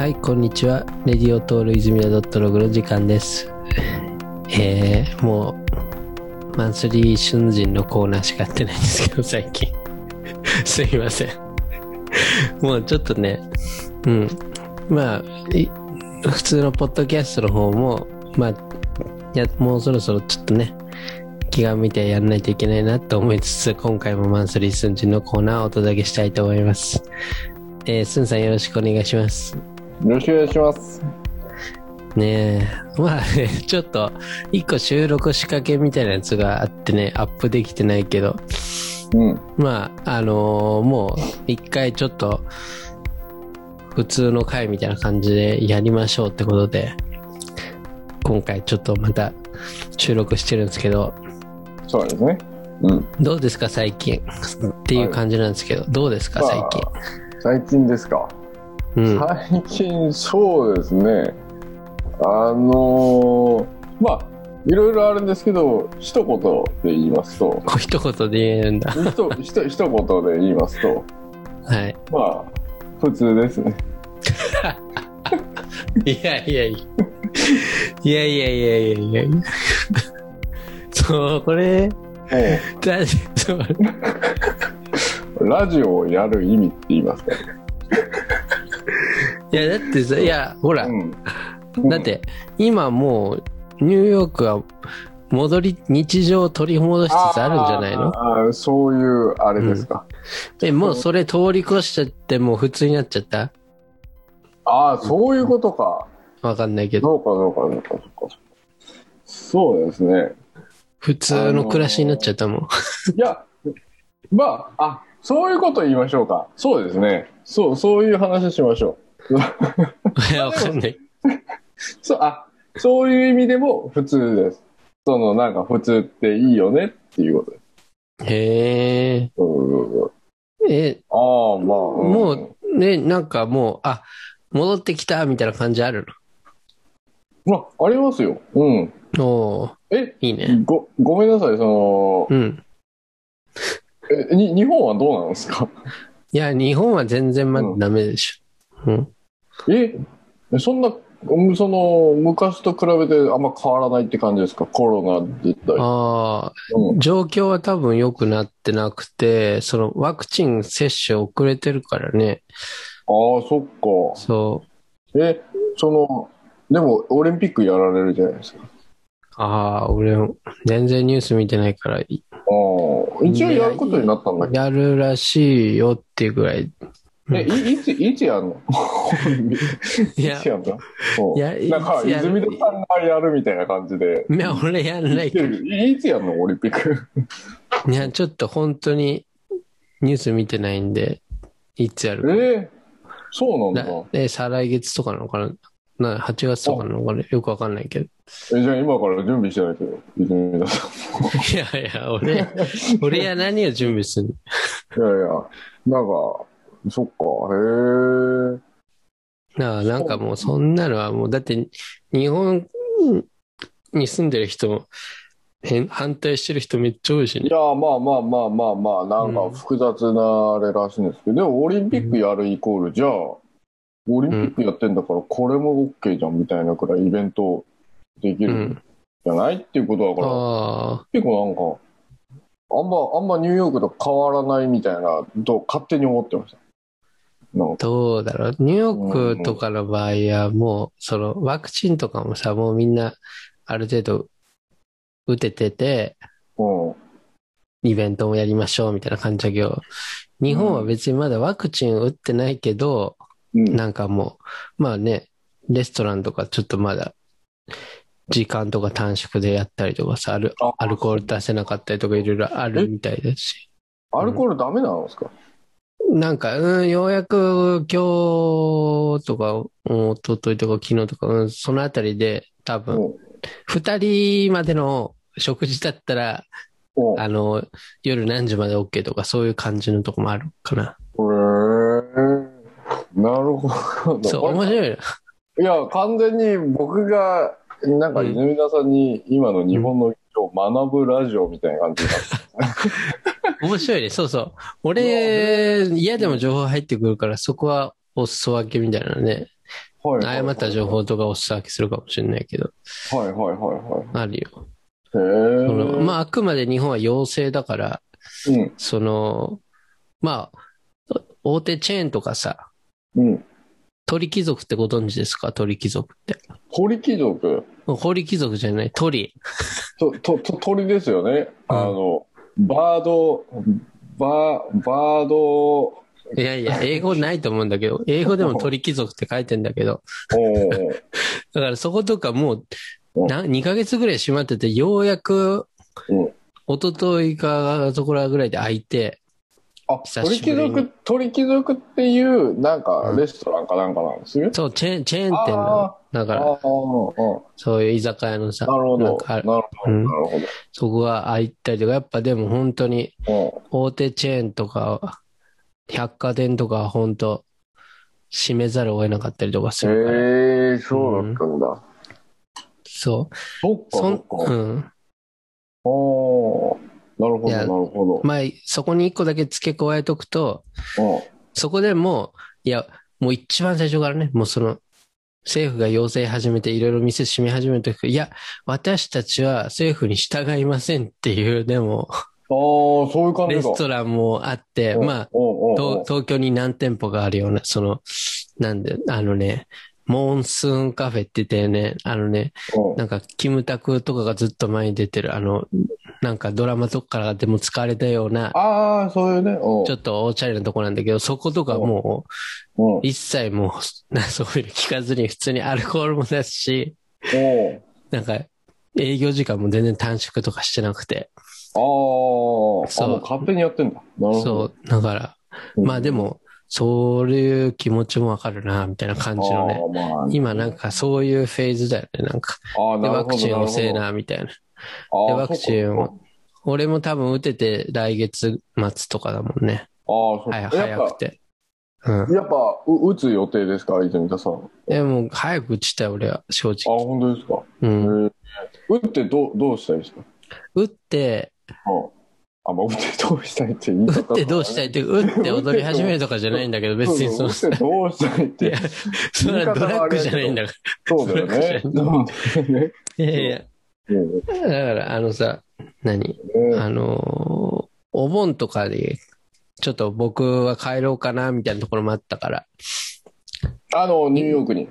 はい、こんにちは。レディオトール泉田ドットログの時間です。えー、もう、マンスリー春人のコーナーしかやってないんですけど、最近。すいません。もうちょっとね、うん。まあ、普通のポッドキャストの方も、まあ、や、もうそろそろちょっとね、気が向いてやらないといけないなと思いつつ、今回もマンスリー春人のコーナーをお届けしたいと思います。えー、すんさんよろしくお願いします。よろしくお願いします。ねえ、まあね、ちょっと、一個収録仕掛けみたいなやつがあってね、アップできてないけど、うん。まあ、あのーもう、一回ちょっと、普通の回みたいな感じでやりましょうってことで、今回ちょっとまた収録してるんですけど、そうですね。うん。どうですか最近っていう感じなんですけど、どうですか最近。最近ですか。うん。最近、そうですね。あのーまあ、いろいろあるんですけど、一言で言いますと、一言で言えるんだ。ひとひと一言で言いますと、はい。まあ、普通ですね。いやいやいや。いやいやいやいやいやいや。そう、これ、ラジオをやる意味って言いますか。いや、だってさ、いや、ほら、うん。だって、今もう、ニューヨークは戻り、日常を取り戻しつつあるんじゃないの？あーそういう、あれですか。え、もうそれ通り越しちゃって、もう普通になっちゃった？ああ、そういうことか。わかんないけど、そうか、そうか、そうか、そうか。そうですね。普通の暮らしになっちゃったもん。いや、まあ、あ、そういうこと言いましょうか。そうですね。そう、そういう話しましょう。いや、わかんない。そう、あ、そういう意味でも普通です。その、なんか普通っていいよねっていうことです。へえ。うんえ、ああ、まあ、うんもう、ね、なんかもう、あ、戻ってきたみたいな感じあるまあ、ありますよ。うん。のおーえ、いいね。ご、ごめんなさい、その、うん。え、に、日本はどうなんですか？いや、日本は全然まだダメでしょ。うん。え、そんな、うんその、昔と比べてあんま変わらないって感じですか？コロナ自体。ああ、うん状況は多分良くなってなくて、そのワクチン接種遅れてるからね。ああ、そっか。そえ、その、でも、オリンピックやられるじゃないですか。う。ああ、俺、全然ニュース見てないから、いああ、一応やることになったんだけ？ど。やるらしいよっていうぐらい。え、いいつ、いつやんの？いやいつ、やんの？いやなんか、泉田さんがやるみたいな感じで。いや、俺やんないけど。いいつやんの？オリンピック。いや、ちょっと本当にニュース見てないんで、いつやるか。えー、そうなんだ。なえ、再来月とかなのかな？な ?8 月とかなのかな？よくわかんないけど。え、じゃあ今から準備してないけど、泉田さん。いやいや、俺、俺や何を準備するの？いやいや、なんか、そっか、へえ。なあなんかもうそんなのはもう、だって日本に住んでる人、変反対してる人めっちゃ多いしね。いや、まあまあまあまあまあ、なんか複雑なあれらしいんですけど、でもオリンピックやるイコール、じゃあ、オリンピックやってんだから、これも OK じゃんみたいなくらいイベントできるんうん。じゃないっていうことだから、ああ、結構なんか、あんま、あんまニューヨークと変わらないみたいな、と勝手に思ってました。なんか、どうだろう？ニューヨークとかの場合はもう、そのワクチンとかもさ、もうみんなある程度打ててて、うん。イベントもやりましょうみたいな感じだけど、日本は別にまだワクチン打ってないけど、うん。なんかもう、まあね、レストランとかちょっとまだ、時間とか短縮でやったりとかさ、アルあアルコール出せなかったりとかいろいろあるみたいだし。アルコールダメなんですか、なんか、うん、ようやく今日とか、うん一昨日とか昨日とか、うん、そのあたりで多分、うん。二人までの食事だったら、うん。あの、夜何時まで OK とかそういう感じのとこもあるかな。へーなるほど。そう、面白いよ。いや、完全に僕が、なんかうん泉田さんに今の日本のを学ぶラジオみたいな感じになって 面白いね。そうそう。俺、嫌でも情報入ってくるから、そこはお裾分けみたいなのね。はいはい。誤った情報とかお裾分けするかもしれないけど、はいはいはあるよ。いはい。へえ。そのまあ、あくまで日本は陽性だから、うん。その、まあ、大手チェーンとかさ、うん。鳥貴族ってご存知ですか？鳥貴族って。鳥貴族？鳥貴族じゃない、鳥。と、と、と、鳥ですよね。うんあの、バード、バー、バード、いやいや、英語ないと思うんだけど、英語でも鳥貴族って書いてんだけど、だからそことかもうう、な2ヶ月ぐらい閉まってて、ようやくうん、一昨日かそこらぐらいで開いて、あ、久鳥貴族、鳥貴族っていう、なんかう、んレストランかなんかなんですよ。そう、チェーン、チェーン店のあ、あだから、あ、あそういう居酒屋のさ、なるほど。なるほど。うんなるほそこが開いたりとか、やっぱでも本当にど。大手チェーンとか、百貨店とかは本当閉めざるを得なかったりとかすうんるから。へえ、そうだったんだ。そう。そっか、そんそっか。うん。おーなるほど、なるほど。まあ、そこに一個だけ付け加えとくと、うんそこでもう、いや、もう一番最初からね、もうその、政府が要請始めていろいろ店閉め始めた時いや、私たちは政府に従いませんっていう、でも、ああ、そういう感じか。レストランもあって、うんまあ、東京に何店舗があるような、その、なんで、あのね、モンスーンカフェって言ってね、あのね、うん。なんか、キムタクとかがずっと前に出てる、あの、なんかドラマとかからでも使われたような、ああ、そういうね。うん。ちょっとおしゃれなとこなんだけど、そことかもう一切もう、な そういうの聞かずに普通にアルコールも出すし、うん。なんか、営業時間も全然短縮とかしてなくて、ああ、そう。勝手にやってんだ。なるほど。そう、だから、うん。まあで、も、そういう気持ちもわかるな、みたいな感じのね。まあ今なんかそういうフェーズだよね、なんか。で、ワクチン遅えるな、みたいな。でワクチンを俺も多分打てて来月末とかだもんね。ああ、そう早くて。うん。やっぱ、う打つ予定ですか、泉田さん？あ、でも、早く打ちたい、俺は、正直。本当ですか。うん。打ってどう、どうしたいですか？打って、うんあ、まあ、打ってどうしたいって言い方打ってどうしたいって、打って踊り始めるとかじゃないんだけど、別にその、打ってどうしたいっいてや。それはドラッグじゃないんだかそうだよね。そうだよね。ら。いやいや、うんだから、あのさ、何？ねあのーお盆とかで、ちょっと僕は帰ろうかな、みたいなところもあったから。あの、ニューヨークに。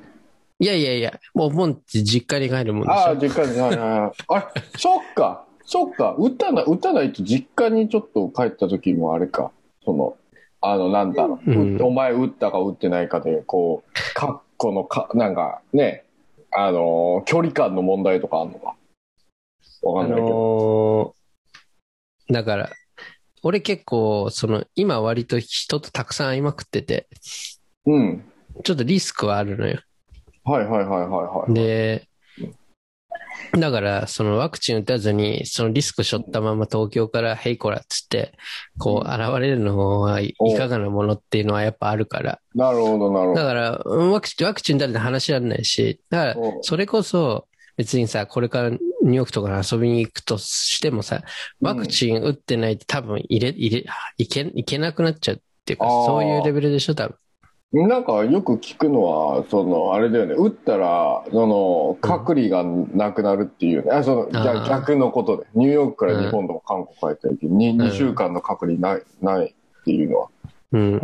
いやいやいや、お盆って実家に帰るもんでしああ、ょ。実家に。はいはいはい。あれ、そっか。そっか。打たない、打たないと実家にちょっと帰った時もあれか。その、あの、なんだろう。うんお前打ったか打ってないかで、こう、かっこのか、なんかね、あのー距離感の問題とかあんのか。わあかんないけど。のーだから、俺結構、その、今割と人とたくさん会いまくってて、うん。ちょっとリスクはあるのよ。はいはいはいはいはい。で、だから、そのワクチン打たずに、そのリスク背負ったまま東京から、ヘイコラっつって、こう、現れるのはいいかがなものっていうのはやっぱあるから。なるほどなるほど。だから、うんワクチン、ワクチンだって話しられないし、だから、うんそれこそ、別にさ、これからニューヨークとかに遊びに行くとしてもさ、ワクチン打ってないと多分入れ、入れ、いけ、いけなくなっちゃうっていうかそういうレベルでしょ、多分。なんかよく聞くのは、その、あれだよね、打ったら、その、隔離がなくなるっていうね、あその、逆あー逆のことで、ニューヨークから日本とか韓国帰った時に、ん 2, 週間の隔離ない、ないっていうのは、うん。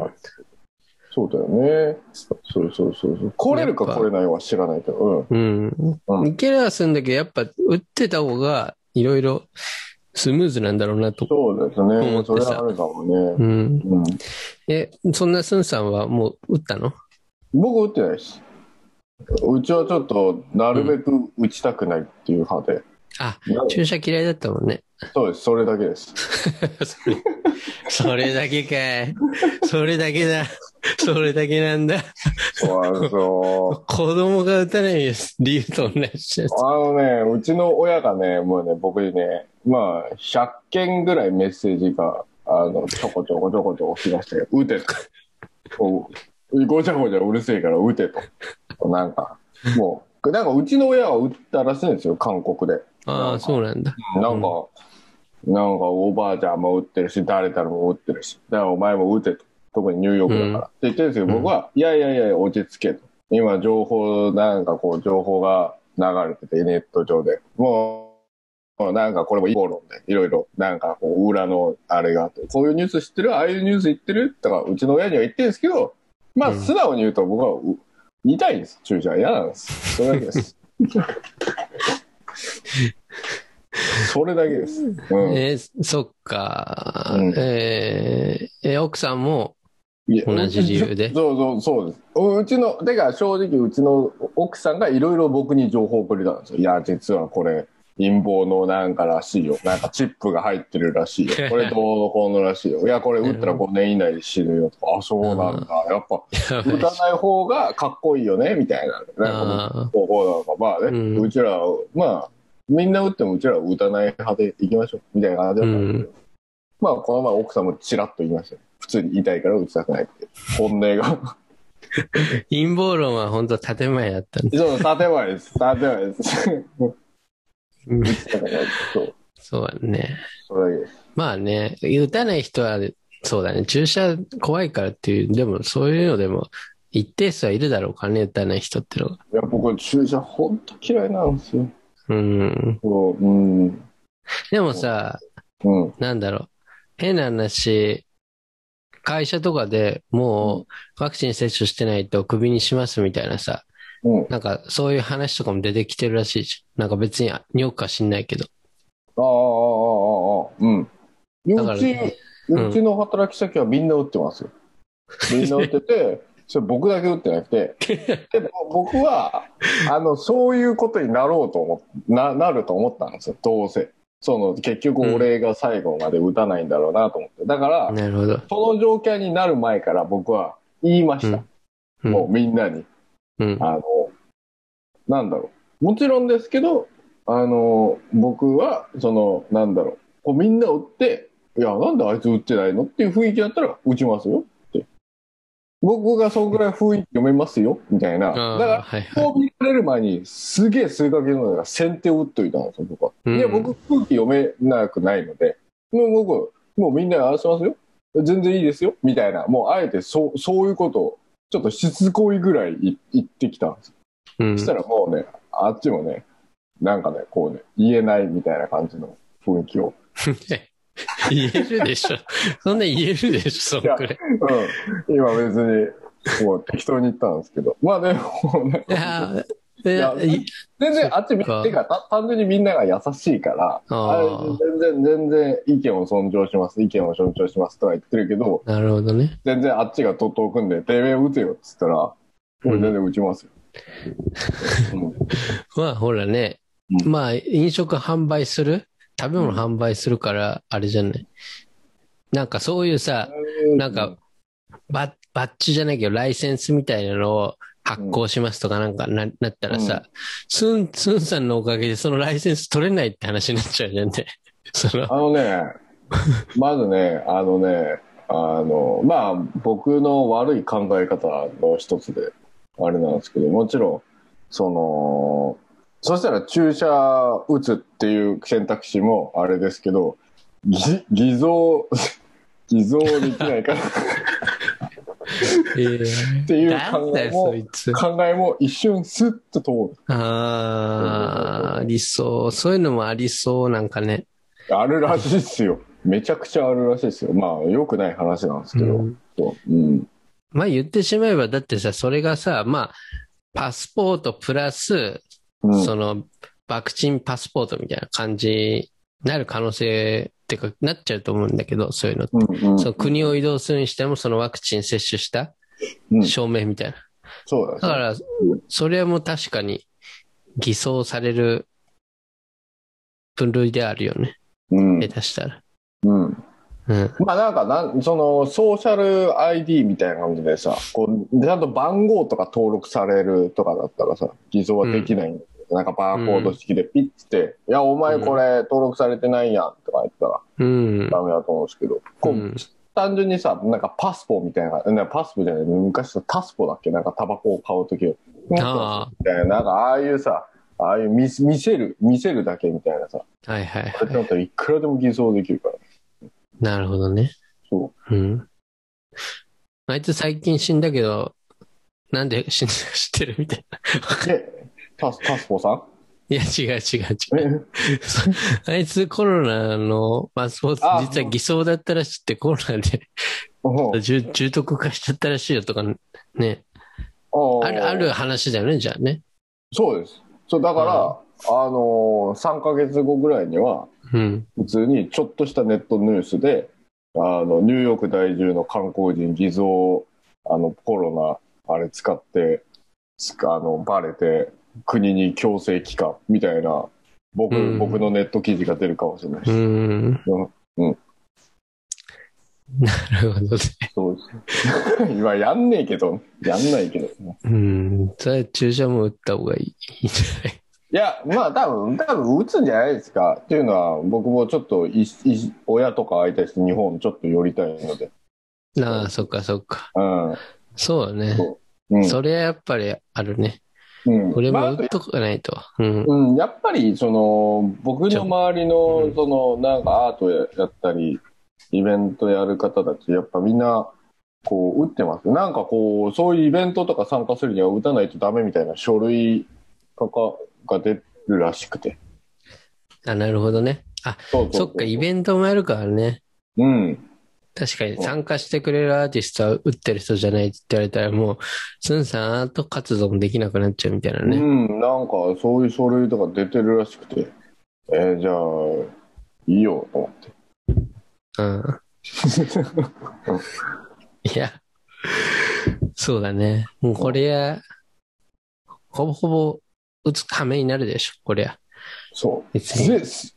そうだよね。そうそうそうそう。来れるかやっぱ来れないは知らないけど、うん。うん。うんいければするんだけど、やっぱ打ってた方がいろいろスムーズなんだろうなと。そうです思ね。ってさそれはあるかもね。うん。うん。え、そんなスンさんはもう打ったの？僕打ってないです。うちはちょっと、なるべく打ちたくないっていう派で。あ、注射嫌いだったもんね。そうです、それだけです。それそれだけかい。それだけだ。それだけなんだ。そうそう。子供が打たない理由と同じやつ。あのね、うちの親がね、もうね、僕にね、まあ、100件ぐらいメッセージが、あの、ちょこちょこちょこちょこ来まして、打てと。ごちゃごちゃうるせえから打てと。なんか、もう、なんかうちの親は打ったらしいんですよ、韓国で。ああ、そうなんだ。なんか、なんかおばあちゃんも打ってるし、誰々も打ってるし、だからお前も打てと。特にニューヨークだから。って言ってるんですけど、僕は、いやいやいや、落ち着けと。今情報、なんかこう情報が流れてて、ネット上で。もう、なんかこれも陰謀論で、いろいろ、なんかこう裏のあれがあって、こういうニュース知ってるああいうニュース言ってるとか、うちの親には言ってるんですけど、まあうん素直に言うと僕はう言いたいんです。注射は嫌なんです。それだけです。それだけです。うん。えーそっか、うんえーえ奥さんも、同じ理由で？そうそう、そうです。ううちの、てか正直うちの奥さんがいろいろ僕に情報をくれたんですよ。いや、実はこれ、陰謀のなんからしいよ。なんかチップが入ってるらしいよ。これどうのこうのらしいよ。いや、これ打ったら5年以内で死ぬよとか。あ、そうなんだ。やっぱ、打たない方がかっこいいよね、みたいな。なんかあこうこうなんかまあね、うんうちらは、まあ、みんな打ってもうちらは打たない派で行きましょう、みたいな感じだったんですけど、まあ、この前奥さんもちらっと言いましたよ。普通に痛いから打ちたくないって。本音が。陰謀論は本当建前だったんで。そう、建前です。建前です。そう。そうだね。まあね、打たない人は、そうだね、注射怖いからっていう、でもそういうのでも、一定数はいるだろうからね、打たない人ってのが。いや、僕、注射本当嫌いなんですよ。うん。そう、うん。でもさ、うん。なんだろう、変な話、会社とかでもうワクチン接種してないとクビにしますみたいなさ、うん。なんかそういう話とかも出てきてるらしいじゃん。なんか別によくか知んないけど。ああ、ああ、ああ、ああ、うん。だからうち、うんうちの働き先はみんな打ってますよ。みんな打ってて、それ僕だけ打ってなくて、でも僕は、あの、そういうことになろうと思っな、なると思ったんですよ、どうせ。その、結局俺が最後まで打たないんだろうなと思って。だから、なるほど。その状況になる前から僕は言いました。うんもうみんなに。うん。あの、なんだろう。もちろんですけど、あの、僕は、その、なんだろう。こうみんな打って、いや、なんであいつ打ってないのっていう雰囲気だったら打ちますよ。僕がそのぐらい雰囲気読めますよ？みたいな。だから。こう見られる前に、すげえ数ヶ月前から先手を打っといたんですよ、僕は。うんいや、僕空気読めなくないので、もう僕、もうみんなに話しますよ。全然いいですよ。みたいな。もうあえてそう、そういうことを、ちょっとしつこいぐらいい言ってきたんですようんそしたらもうね、あっちもね、なんかね、こうね、言えないみたいな感じの雰囲気を。言えるでしょ。そんな言えるでしょ、そんくらい。うん。今別に、もう適当に言ったんですけど。まあでもねい、や、全然あっちてか、た単純にみんなが優しいから、全然、全然意見を尊重します、意見を尊重しますとは言ってるけど、なるほどね。全然あっちがと遠くんで、てめえ打てよっつったら、俺全然打ちますよ。うんまあ、ほらね、うんまあ、飲食販売する食べ物販売するから、あれじゃない？なんかそういうさ、なんか、バッ、バッジじゃないけど、ライセンスみたいなのを発行しますとかなんかな、なったらさ、スン、スンさんのおかげでそのライセンス取れないって話になっちゃうじゃんね。その、あのね、まずね、あのね、あの、まあ、僕の悪い考え方の一つで、あれなんですけど、もちろん、その、そしたら注射打つっていう選択肢もあれですけど、ぎ偽造、偽造できないかなえーっていう考えも。考えも一瞬スッと通る。ああ、ありそう。そういうのもありそう、なんかね。あるらしいですよ。めちゃくちゃあるらしいですよ。まあ、良くない話なんですけど。うんうん。まあ言ってしまえば、だってさ、それがさ、まあ、パスポートプラス、うんその、ワクチンパスポートみたいな感じになる可能性ってか、なっちゃうと思うんだけど、そういうのって。うんうんその国を移動するにしても、そのワクチン接種した？うん証明みたいな。そうだねだから、それも確かに偽装される分類であるよね。うん下手したら。うん。うん。まあなんかなん、そのソーシャル ID みたいな感じでさ、こう、ちゃんと番号とか登録されるとかだったらさ、偽造はできないんだなんかバーコード式でピッつって、いや、お前これ登録されてないやんとか言ったらうん。ダメだと思うんですけど、こう、うん単純にさ、なんかパスポみたいな、なパスポじゃない、昔のタスポだっけ？なんかタバコを買うとき。あみたいな、なんかああいうさ、ああいう見せ見せる、見せるだけみたいなさ、あ。はいはいこれったらいくらでも偽装できるから。なるほどね。そうん。あいつ最近死んだけど、なんで死んだか知ってるみたいな。で、タス、タスポさん？いや、違う違う違う。あいつコロナのパスポートあ実は偽装だったらしくてコロナでうん重重篤化しちゃったらしいよとかね。ある、ある話だよね、じゃあね。そうです。そう、だから、あのー、3ヶ月後ぐらいには、うん。普通にちょっとしたネットニュースで、あの、ニューヨーク在住の観光人偽造、あの、コロナ、あれ使って、あの、バレて、国に強制帰還みたいな、僕、うん僕のネット記事が出るかもしれないでうす。ん。うんなるほどね。そうです。今やんねえけど、やんないけど。うん。それは注射も打った方がいいいいんじゃない？いや、まあ多分、多分打つんじゃないですか。っていうのは、僕もちょっといい親とか相手して日本ちょっと寄りたいので。ああ、そっかそっか。うん。そうだね。そ。それはやっぱりあるね。うん、俺まあも打っとかないと。うん。うん、やっぱり、その、僕の周りうの、んその、なんかアートややったり、イベントやる方たち、やっぱみんな、こう、打ってます。なんかこう、そういうイベントとか参加するには打たないとダメみたいな書類とかが出るらしくて。あ、なるほどね。あ、そっか、イベントもやるからね。うん。確かに参加してくれるアーティストは打ってる人じゃないって言われたらもう、スンさんアート活動もできなくなっちゃうみたいなね。うん、なんかそういう書類とか出てるらしくて、えーじゃあ、いいよ、と思って。うん。いや、そうだね。もうこれや、ほぼほぼ打つ羽目になるでしょ、こりゃ。そう。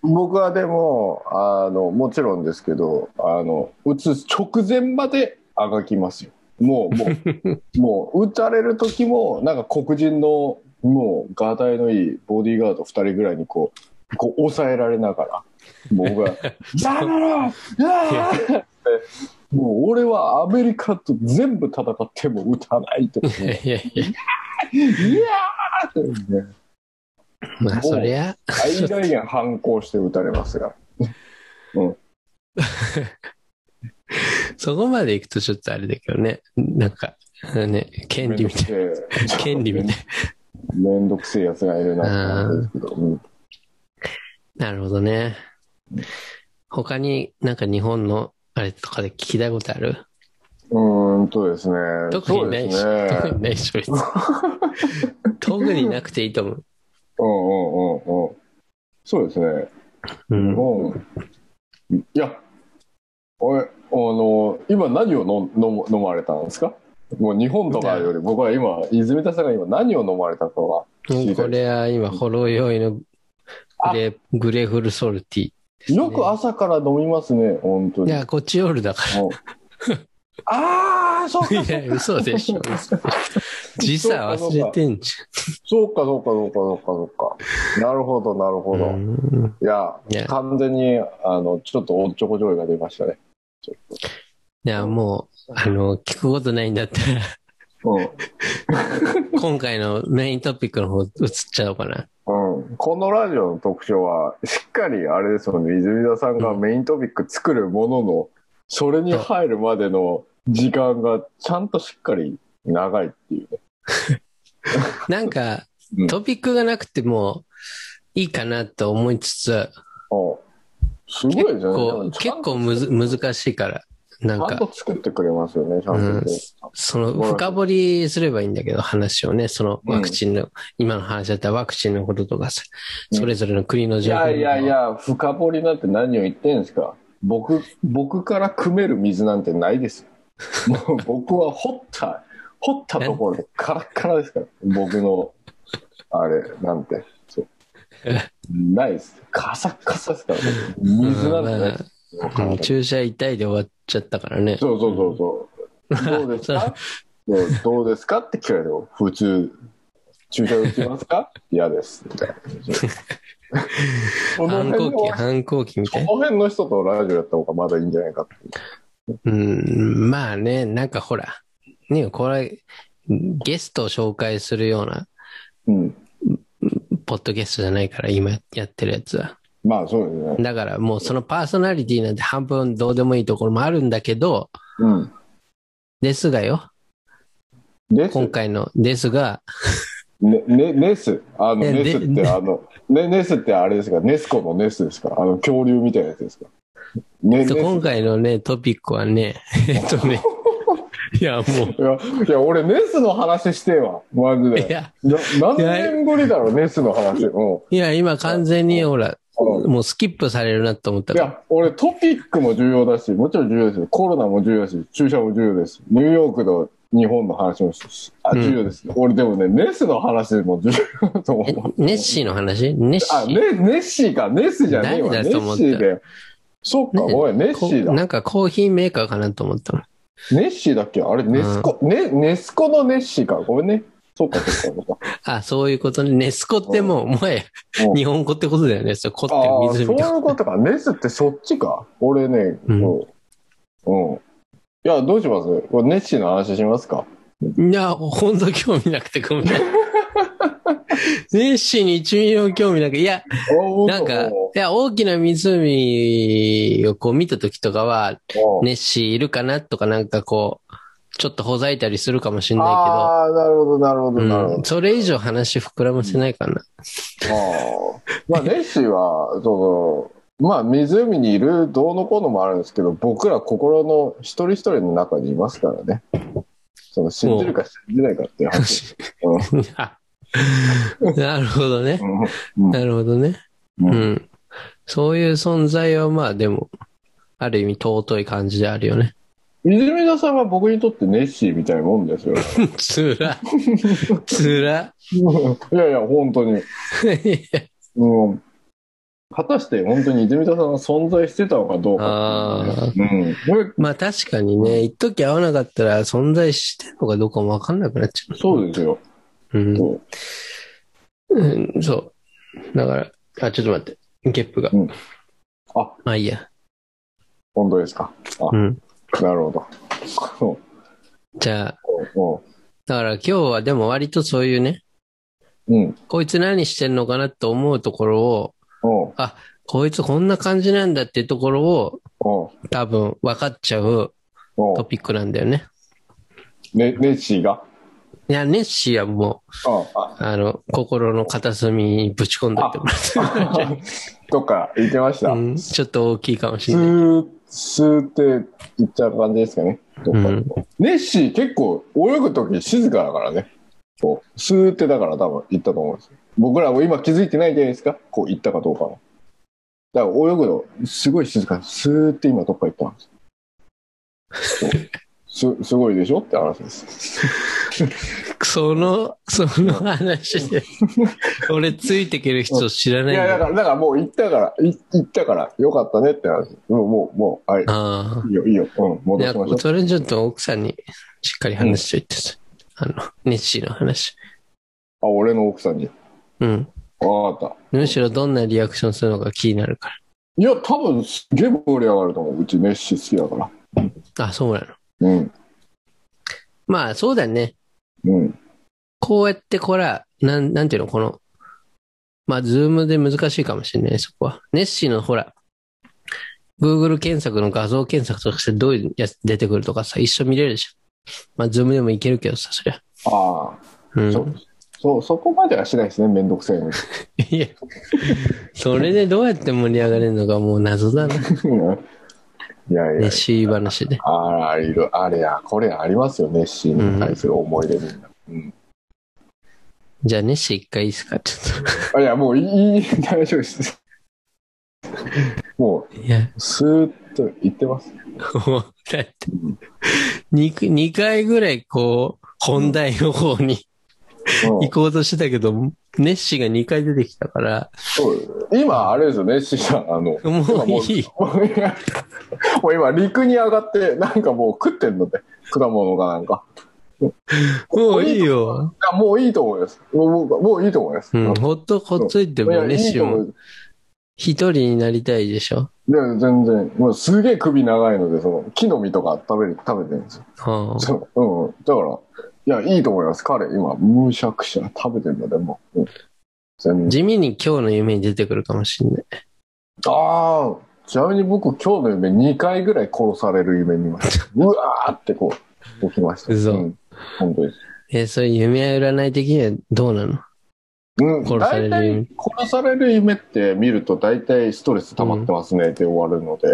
僕はでも、あの、もちろんですけど、あの、打つ直前まであがきますよ。もう、もう、もう、打たれる時も、なんか黒人の、もう、ガタイのいいボディーガード二人ぐらいにこう、こう、抑えられながら、僕が、やめろってもう、俺はアメリカと全部戦っても打たないと。いやいやいや、いやーってね、まあそりゃ、最大限反抗して打たれますが。そこまで行くとちょっとあれだけどね。なんか、ね、権利みたいいな。権利みたいめんどくせえやつがいるな。うんな。なるほどね。他になんか日本のあれとかで聞きたいことある？うーんとですね。特にないし、そう特に。ないし、別に特になくていいと思う。うんうんうんうん。そうですね。うん。うん。いや、俺、あの、今何を飲飲まれたんですか？もう日本とかより僕は今、泉田さんが今何を飲まれたかが知りたいこれは今、ほろ酔いのグレグレーフルソルティね。よく朝から飲みますね、本当に。いや、こっち夜だかもうああ、そうら。か、いや、嘘でしょ。時差忘れてんじそうか、そうか、そうか、そうか、そうか。なるほど、なるほ。ど。うんいやいや、完全に、あの、ちょっとおっちょこちょいが出ましたね。ちょっいや、もう、あの、聞くことないんだったら、と。うん。今回のメイントピックの方移っちゃおうかな。うん、このラジオの特徴は、しっかりあれですよね、泉田さんがメイントピック作るものの、それに入るまでの時間がちゃんとしっかり長いっていうね。なんかうん、トピックがなくてもいいかなと思いつつ、うんすごいですよね。こう結構むず難しいから、なんか、ちゃんと作ってくれますよね、ちゃんと。その深掘りすればいいんだけど、話をね、そのワクチンの、今の話だったらワクチンのこととかさ、うん。それぞれの国のい情報やいやいや、深掘りなんて何を言ってんですか。僕、僕から汲める水なんてないですよ。もう 僕は掘った、掘ったところでカラッカラですから。僕の、あれ、なんて。そうないです。カサッカサですから。水なんてないですようん注射痛いで終わっちゃったからね。そうそうそうそう。どうですか？どうですか？って聞かれても、普通、注射打ちますか？嫌です。みたいな。反抗期、反抗期みそたい？な。の辺の人とラジオやった方がまだいいんじゃないかっていう。うん、まあね、なんかほら、ね、これ、ゲストを紹介するような、うん。ポッドキャストじゃないから、今やってるやつは。まあそうですね。だからもうそのパーソナリティなんて半分どうでもいいところもあるんだけど、うん。ですがよ、です今回のですが、ね、ね、ネス？あの、えネスっでて、あの、ね、ネスってあれですか？ネスコのネスですか？あの、恐竜みたいなやつですか？ね。今回のね、トピックはね、えっとね、いや、もいや、いや、俺、ネスの話してえわ。マジう、いで。や、な何年ぶりだろう、ネスの話。うん。いや、今完全にほら、うんもうスキップされるなと思ったから。いや、俺トピックも重要だし、もちろん重要ですよ。コロナも重要だし、注射も重要です。ニューヨークの日本の話もし、あ、うん重要です。俺でもね、ネスの話も重要だと思えう。ネッシーの話？ネッシあ、ーね、ネッシーか。ネスじゃねえわ。ネッシーで。そっか、ねごめん、ネッシーだ。こなんかコーヒーメーカーかなと思ったの。ネッシーだっけ？あれ、ネスコ、ね、ネスコのネッシーか。ごめんね。そっか、そっか。あ、そういうことね。ネスコってもう、もはやうん日本語ってことだよね。そう、コってああ、そうい。うことか。ネスってそっちか。俺ね、うんうん。うん。いや、どうします？これネッシーの話しますか？いや、ほんと興味なくてごめん。ネッシーに1ミリも興味なくて。いや、なんか、いや、大きな湖をこう見た時とかは、うんネッシーいるかなとかなんかこう、ちょっとほざいたりするかもしれないああ、なるほど、なるほけど、ど、なるほどうん、。それ以上話膨らませないかな。ああまあ、ネッシーは、その、まあ、湖にいるどうのこうのもあるんですけど、僕ら心の一人一人の中にいますからね。その、信じるか信じないかっていう話。なるほどね。うんなるほどね。うんうん。そういう存在はまあでも、ある意味尊い感じであるよね。泉田さんは僕にとってネッシーみたいなもんですよ。つら。つら。いやいや、本当に。うん。果たして本当に泉田さんが存在してたのかどうかっていうね。うん。まあ確かにね、一時会わなかったら存在してんのかどうかもわかんなくなっちゃう。そうですよ。うん。そううん、そう。だから、あ、ちょっと待って。ゲップが。うんあまあいいや。本当ですか。あ、うん。なるほど。じゃあ、そだから今日はでも割とそういうね、ううん。こいつ何してんのかなと思うところを、うん。こいつこんな感じなんだっていうところをうん。多分分かっちゃううんトピックなんだよね。ね、ネッシーが？いや、ネッシーはもあう、あの、心の片隅にぶち込んどいてもらって。どっか行ってました。うん、ちょっと大きいかもしスれない。ー、スーって行っちゃう感じですかね。うんネッシー結構泳ぐとき静かだからね。こう、スーってだから多分行ったと思うんですよ。僕らも今気づいてないじゃないですか。こう行ったかどうかの。だから泳ぐのすごい静かに、スーって今どっか行ったんですす すごいでしょって話です。その、その話で、俺ついてける人知らないいんや、だだから、だからもう行ったから、い行ったからよかったねって話。もう、もう、もう、はい。あいいよ、いいよ。うん、あ。いや戻しましょう。それちょっと奥さんにしっかり話しといてさ。あの、ネッシーの話。あ、俺の奥さんに。うん。わかった。むしろどんなリアクションするのか気になるかいや、多分すっげえ盛り上がると思う。うちネッシー好きだから。ら。あ、そうなの。うん。まあ、そうだね。うん。こうやってこら、なん、なんていうの、この、まあ、ズームで難しいかもしれない、そこは。ネッシーのほら、Google 検索の画像検索とかしてどういうやつ出てくるとかさ、一緒見れるでしょ。まあ、ズームでもいけるけどさ、そりゃ。ああ、うん。そう。そう、そこまではしないですね。めんどくせえのに。いや、それでどうやって盛り上がれるのかもう謎だな。いやいやネッ、シー話で。あら、いる、あれや、これありますよ。ネッシーに対する思い出みんな。うん。じゃあ、ネッシー一回いいですか？ちょっあいや、もういい、大丈夫です。もと。いや、う、スーッと言ってます。もう、だって、二二回ぐらいこう、本題の方にうん行こうとしてたけど、ネッシーが2回出てきたから、そう今、あれですよ、ネッシーさん、あの、も今ういい。もう今、陸に上がって、なんかもう食ってんので、果物がなんか。もういいよ。あもういいと思います。もうもういいと思います。うん、ほっと、ほっといても、ネッシーも一人になりたいでしょ？いや、全然。もうすげえ首長いので、その、木の実とか食べる、食べてるんですよ。はあ、そう、うん。だから、いや、いいと思います。彼、今、むしゃくしゃ食べてるので、もう。うん。地味に今日の夢に出てくるかもしんない。ああ、ちなみに僕、今日の夢2回ぐらい殺される夢見ました。うわーってこう、起きました。嘘うん。本当です。え、そういう夢占い的にはどうなの？うん、殺される夢殺される夢って見ると大体ストレス溜まってますねって終わるので、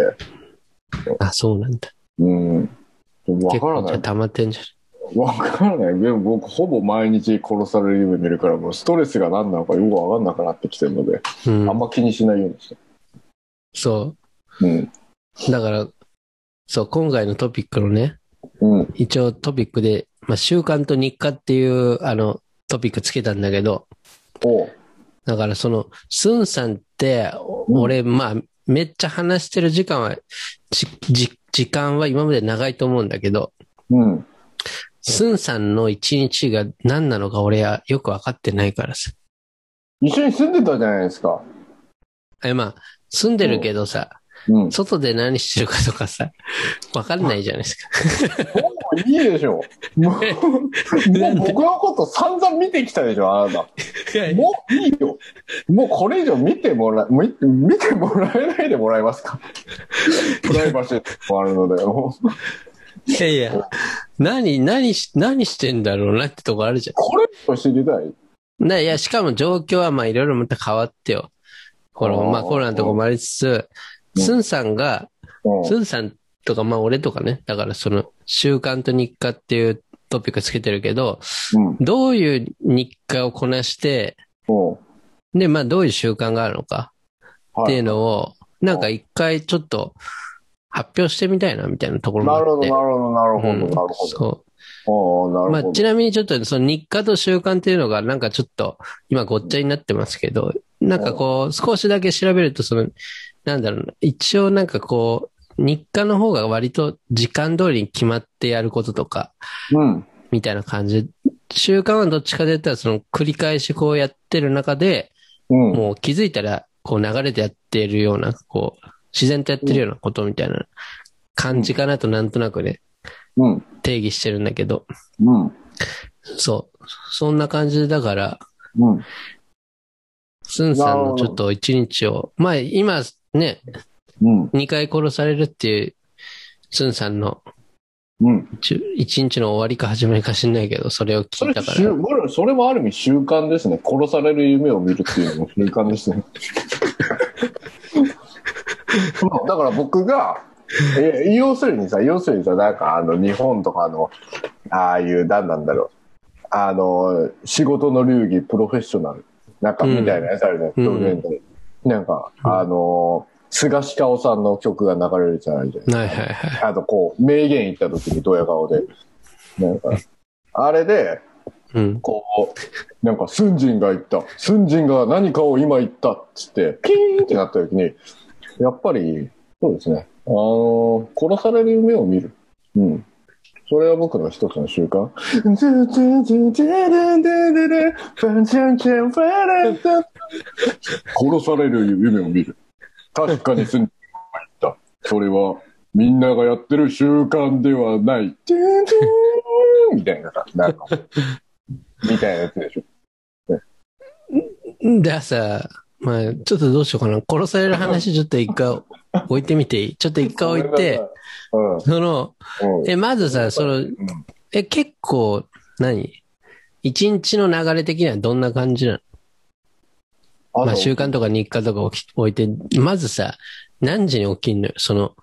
あ、そうなんだ。うん。わ結からない。溜まってんじわからない。でも僕ほぼ毎日殺される夢見るからもうストレスが何なのかよくわかんなくなってきてるので。うん。あんま気にしないようにして。そうん。う。だから、そう、今回のトピックのね、うん。一応トピックで、まあ、習慣と日課っていう、あの、トピックつけたんだけど、だからその、スンさんって、おうん俺、まあ、めっちゃ話してる時間は、じ、じ、時間は今まで長いと思うんだけど、うん。スンさんの一日が何なのか俺はよくわかってないからさ。一緒に住んでたじゃないですか。え、まあ、住んでるけどさ、うん。外で何してるかとかさ、わかんないじゃないですか。もういいでしょ。もう、もう僕のこと散々見てきたでしょ、あなた。もういいよ。もうこれ以上見てもら、見見てもらえないでもらえますか？プライバシーもあるので、いやいや、何、何し、何してんだろうなってとこあるじゃこれ以上知りたい。いや、しかも状況はまあいろいろまた変わってよ。この、まあコロナのとこもありつつ、うんスンさんが、うんスンさんとかまあ俺とかね、だからその習慣と日課っていうトピックつけてるけど、うん。どういう日課をこなして、うん。で、まあどういう習慣があるのかはっていうのを、なんか一回ちょっと発表してみたいなみたいなところもあなるほど、って。なるほど、なるほど、うんなるほど。そう。まあ、るほど。ちなみにちょっとその日課と習慣っていうのがなんかちょっと今ごっちゃになってますけど、なんかこう少しだけ調べるとその、なんだろうな、一応なんかこう、日課の方が割と時間通りに決まってやることとか、うん。みたいな感じ。習慣はどっちかと言ったらその繰り返しこうやってる中で、うん。もう気づいたらこう流れてやってるような、こう、自然とやってるようなことみたいな感じかなとなんとなくね、うん。定義してるんだけど、うん。そう。そんな感じだから、うん。スンさんのちょっと一日を、まあ今ね、うん。2回殺されるっていう、スンさんのうん。一日の終わりか始まりか知んないけど、それを聞いたか習ら。それもある意味習慣ですね。殺される夢を見るっていうのも習慣ですね。だから僕が、え要するにさ、要するにさ、なんかあの日本とかの、ああいう、何なんだろう。あの、仕事の流儀、プロフェッショナル。なんかみたいなやつあるね。うん表現でなんか、あの、菅氏香さんの曲が流れるじゃないじゃん。はいはいはい。あとこう、名言言った時にドヤ顔で。なんか、あれで、うん。こう、なんか、スンジンが言った。スンジンが何かを今言ったっつって、ピーンってなった時に、やっぱり、そうですね。あの殺される夢を見る。うん。それは僕の一つの習慣。殺される夢を見る。確かにスンジンが言った。それは、みんながやってる習慣ではない。みたいなさ、なんか、みたいなやつでしょ。でさ、まあちょっとどうしようかな。殺される話ちょっと一回置いてみていい？ちょっと一回置いて、うん、その、うん。え、まずさ、その、え、結構、何？一日の流れ的にはどんな感じなの？まあ習慣とか日課とか置き置いて、まずさ、何時に起きんのよ？その、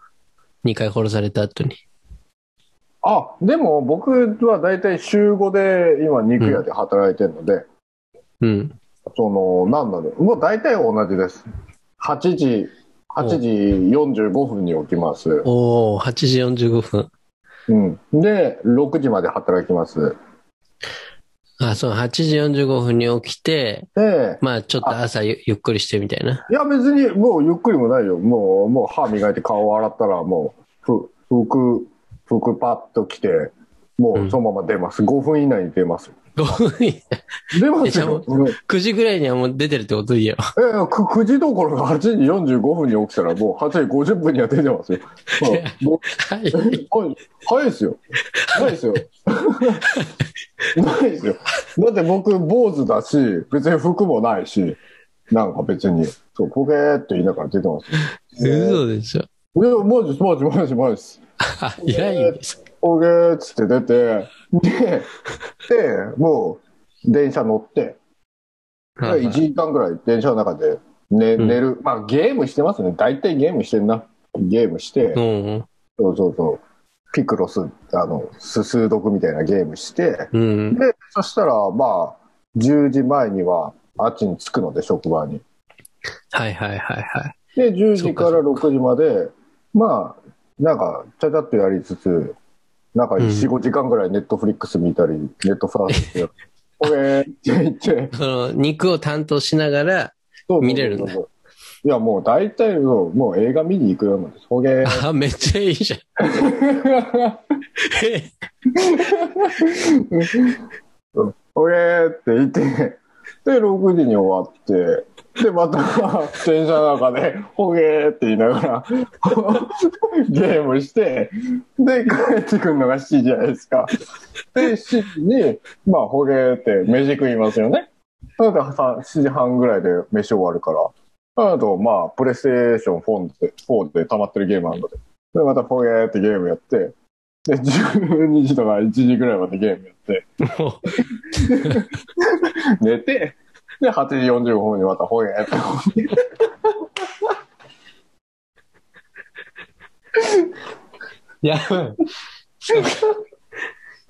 2回殺された後に。あ、でも僕は大体週5で今肉屋で働いてるので、うん。その、なんだろう、もう大体同じです。8時、8時45分に起きます。おー、8時45分。うん。で、6時まで働きます。あ、そう、8時45分に起きて、で、まあちょっと朝ゆゆっくりしてみたいな。いや別にもうゆっくりもないよ。もう、もう歯磨いて顔洗ったらもう、ふ、服、服パッと着て、もうそのまま出ます。5分以内に出ます。5分以出ますよ。うん9時ぐらいにはもう出てるってこといいよ。ええ、く9時どころか8時45分に起きたらもう8時50分には出てますよ。はい。早いですよ。早いですよ。ないですよ。だって僕坊主だし、別に服もないし、なんか別に、そう、ポケーっと言いながら出てますよ。嘘でしょ。いや、マジです、マジ、マジ、マジです。あ、いないんです。オーケーっつって出て、で、で、もう、電車乗って、はい1時間ぐらい電車の中で寝,、うん寝る。まあゲームしてますね。大体ゲームしてんな。ゲームして、うん。そうそうそう。ピクロス、あの、す数読みたいなゲームして、うん。で、そしたら、まあ、10時前には、あっちに着くので、職場に。はいはいはいはい。で、10そうか時から6時まで、まあ、なんか、ちゃちゃっとやりつつ、なんかうん4、5時間ぐらいネットフリックス見たり、ネットフランスで、これって言って、その、肉を担当しながら、そうそうそう見れるんだいや、もう大体の、もう映画見に行くようなんです。ほげー。あ、めっちゃいいじゃん。ほげーって言って、で、6時に終わって、で、また、電車の中で、ほげーって言いながら、ゲームして、で、帰ってくるのが7時じゃないですか。で、7時に、まあ、ほげーって飯食いますよね。それでさ7時半ぐらいで飯終わるから、あと、まあ、プレイステーション4で、4で溜まってるゲームあるので、で、またほげーってゲームやって、で、12時とか1時ぐらいまでゲームやって、も 寝て、で、8時45分にまたほげーって。う、やばい。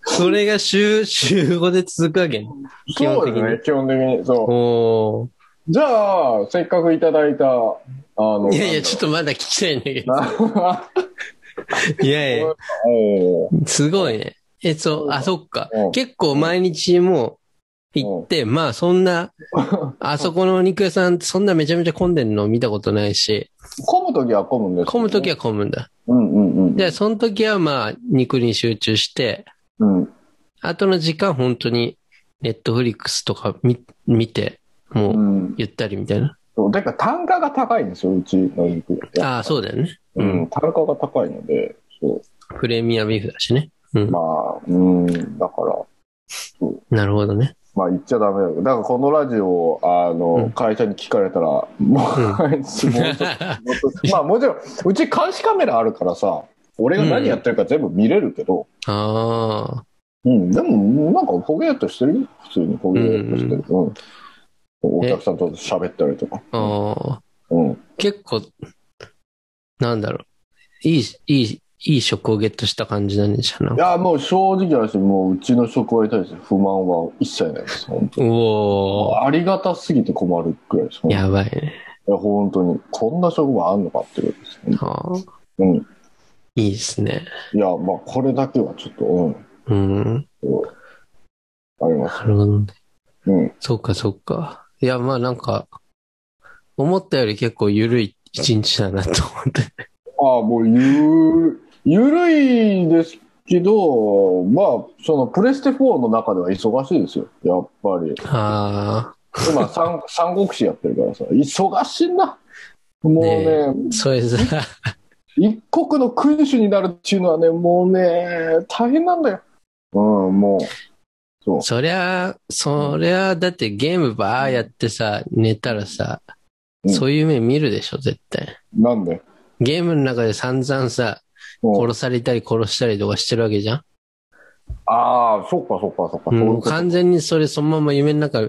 それが週、週5で続くわけね。基本的にそうですね、基本的に。そ。う。じゃあ、せっかくいただいた、あの、いやいや、ちょっとまだ聞きたいんだけど。な いやいや、ええすごいね。え、そう、あ、そっかうん。結構毎日も行って、まあそんな、あそこのお肉屋さん、そんなめちゃめちゃ混んでるの見たことないし、混むときは混むんですね混むときは混むんだ。うんうんうん。で、その時はまあ肉に集中して、うん。後の時間本当にネットフリックスとか見見て、もう。うんゆったりみたいな。そう。だから単価が高いんですよ、うちの肉。ああ、そうだよね。う。うんん。単価が高いので、そプレミアビーフだしね。うんう。ま。あ、うん、だから、なるほどね。まあ言っちゃダメだけど、だからこのラジオを、あの、うん会社に聞かれたら、もう、もうもまあもちろん、うち監視カメラあるからさ、俺が何やってるか全部見れるけど、ああ、うん、でも、なんか、ほげーっとしてるよ普通にほげーっとしてる。うん。お客さんと喋ったりとか。ああ。うん。結構、なんだろう。いい、いい、いい職をゲットした感じなんじゃないや、もう正直な話、もううちの職場に対して不満は一切ないです。本当におー、ありがたすぎて困るくらいです。やばいね。いや、本当に。こんな職場あんのかっていうことです。ああ、うん。いいですね。いや、まあ、これだけはちょっと、うん。うん。あります。なるほどね。うん。そうか、そうか。いや、まあなんか、思ったより結構緩い一日だなと思って。ああ、もう、ゆ、ゆるいですけど、まあ、その、プレステ4の中では忙しいですよ。やっぱり。あ今、三、三国志やってるからさ、忙しいな。もうね、あ、それさ、一国の君主になるっていうのはね、もうね、大変なんだよ。うん、もう。そう。そりゃ、そりゃ、だってゲームばーやってさ、寝たらさ、うんそういう目見るでしょ、絶対。なんで？ゲームの中で散々さ、うん殺されたり殺したりとかしてるわけじゃん？ああ、そっかそっかそっか。もう完全にそれそのまま夢の中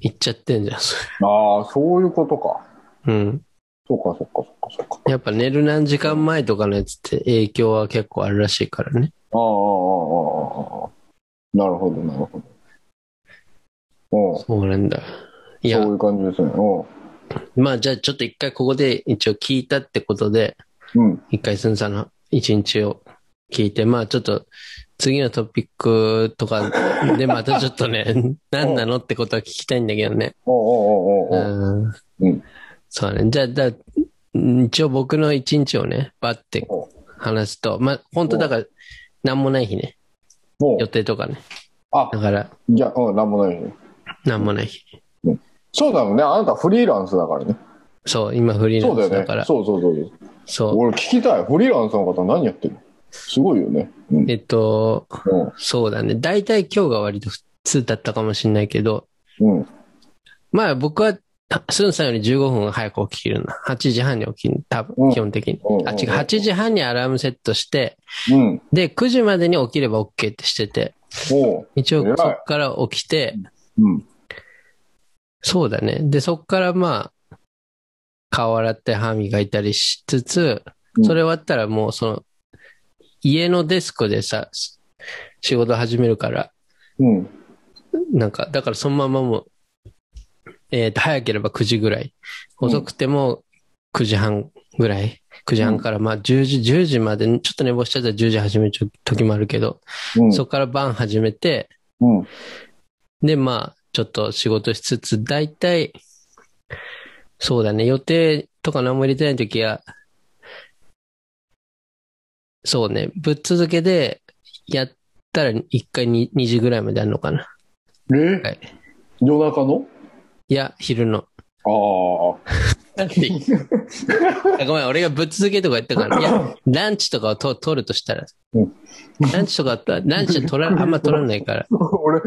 行っちゃってんじゃん、そああ、そういうことか。れ。うん。そっかそっかそっかそっか。やっぱ寝る何時間前とかのやつって影響は結構あるらしいからね。ああ、ああ、ああ、ああ。なるほど、なるほど。うん。そうなんだ。いやそうい、う感じですね。まあじゃあちょっと一回ここで一応聞いたってことで、うん。うん。一回スンさんの一日を聞いて、まあちょっと次のトピックとかでまたちょっとね、何なのってことは聞きたいんだけどね。おうおうおうおうおう。うん。うんそうだね。じゃあ、だ一応僕の一日をね、バッて話すと、まあ本当だから何もない日ね。予定とかね。あ、だから、いや、うん、なんもないね。何もない日。そうだよね。あなたフリーランスだからね。そう、今フリーランスだから。。そうそうそう。そう。俺聞きたい。フリーランスの方何やってるの？すごいよね。うん。えっと、うんそうだね。大体今日が割と普通だったかもしれないけど、うん。まあ僕はスンさんより15分早く起きるな。8時半に起きる。多うん分、基本的に。うんあ、違う、8時半にアラームセットして、うん。で、9時までに起きれば OK ってしてて。一応そっから起きて、うん。そうだね。で、そっからまあ、顔洗って歯磨いたりしつつ、うんそれ終わったらもうその、家のデスクでさ、仕事始めるから、うん。なんか、だからそのままもう、えっ、と、早ければ9時ぐらい。うん遅くても9時半ぐらい。9時半からまあ10時、10時まで、ちょっと寝坊しちゃったら10時始めちゃう時もあるけど、うん。そこから晩始めて、うん。で、まあ、ちょっと仕事しつつ、だいたい、そうだね、予定とか何も入れてない時は、そうね、ぶっ続けでやったら1回 2, 2時ぐらいまであるのかな。え？はい夜中の？いや、昼の。ああ。なんて あごめん、俺がぶっ続けとか言ったから、いや、ランチとかをと取るとしたらうん、ランチとかあったら、ランチ取ら、あんま取らないから。俺、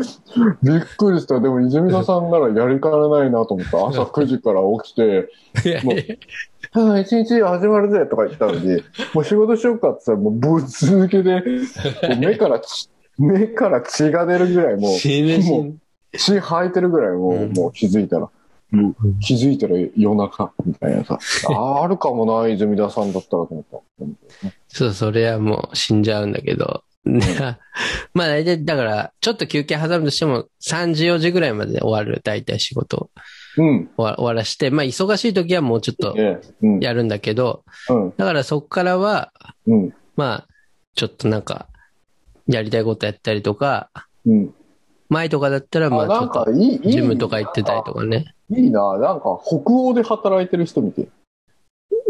びっくりした。でも、泉田さんならやりかねないなと思った。朝9時から起きて、いやいやはい、一日始まるぜとか言ったのに、もう仕事しようかって言ったら、もうぶっ続けで、もう目から血、目から血が出るぐらい、もう、死ぬ死ぬ。血吐いてるぐらい、もう、うんもう気づいたら。気づいたら夜中みたいなさ。あーあるかもな、泉田さんだったらと思った。そう、それはもう死んじゃうんだけど。まあ大体、だから、ちょっと休憩挟むとしても、3時、4時ぐらいまで終わる、大体仕事をうん。終わらして、まあ忙しい時はもうちょっと。やるんだけど、うん。だからそこからは、うん。まあ、ちょっとなんか、やりたいことやったりとか、うん。前とかだったら、まあ、なんかいい。ジムとか行ってたりとかね。いいな。なんか、北欧で働いてる人見て。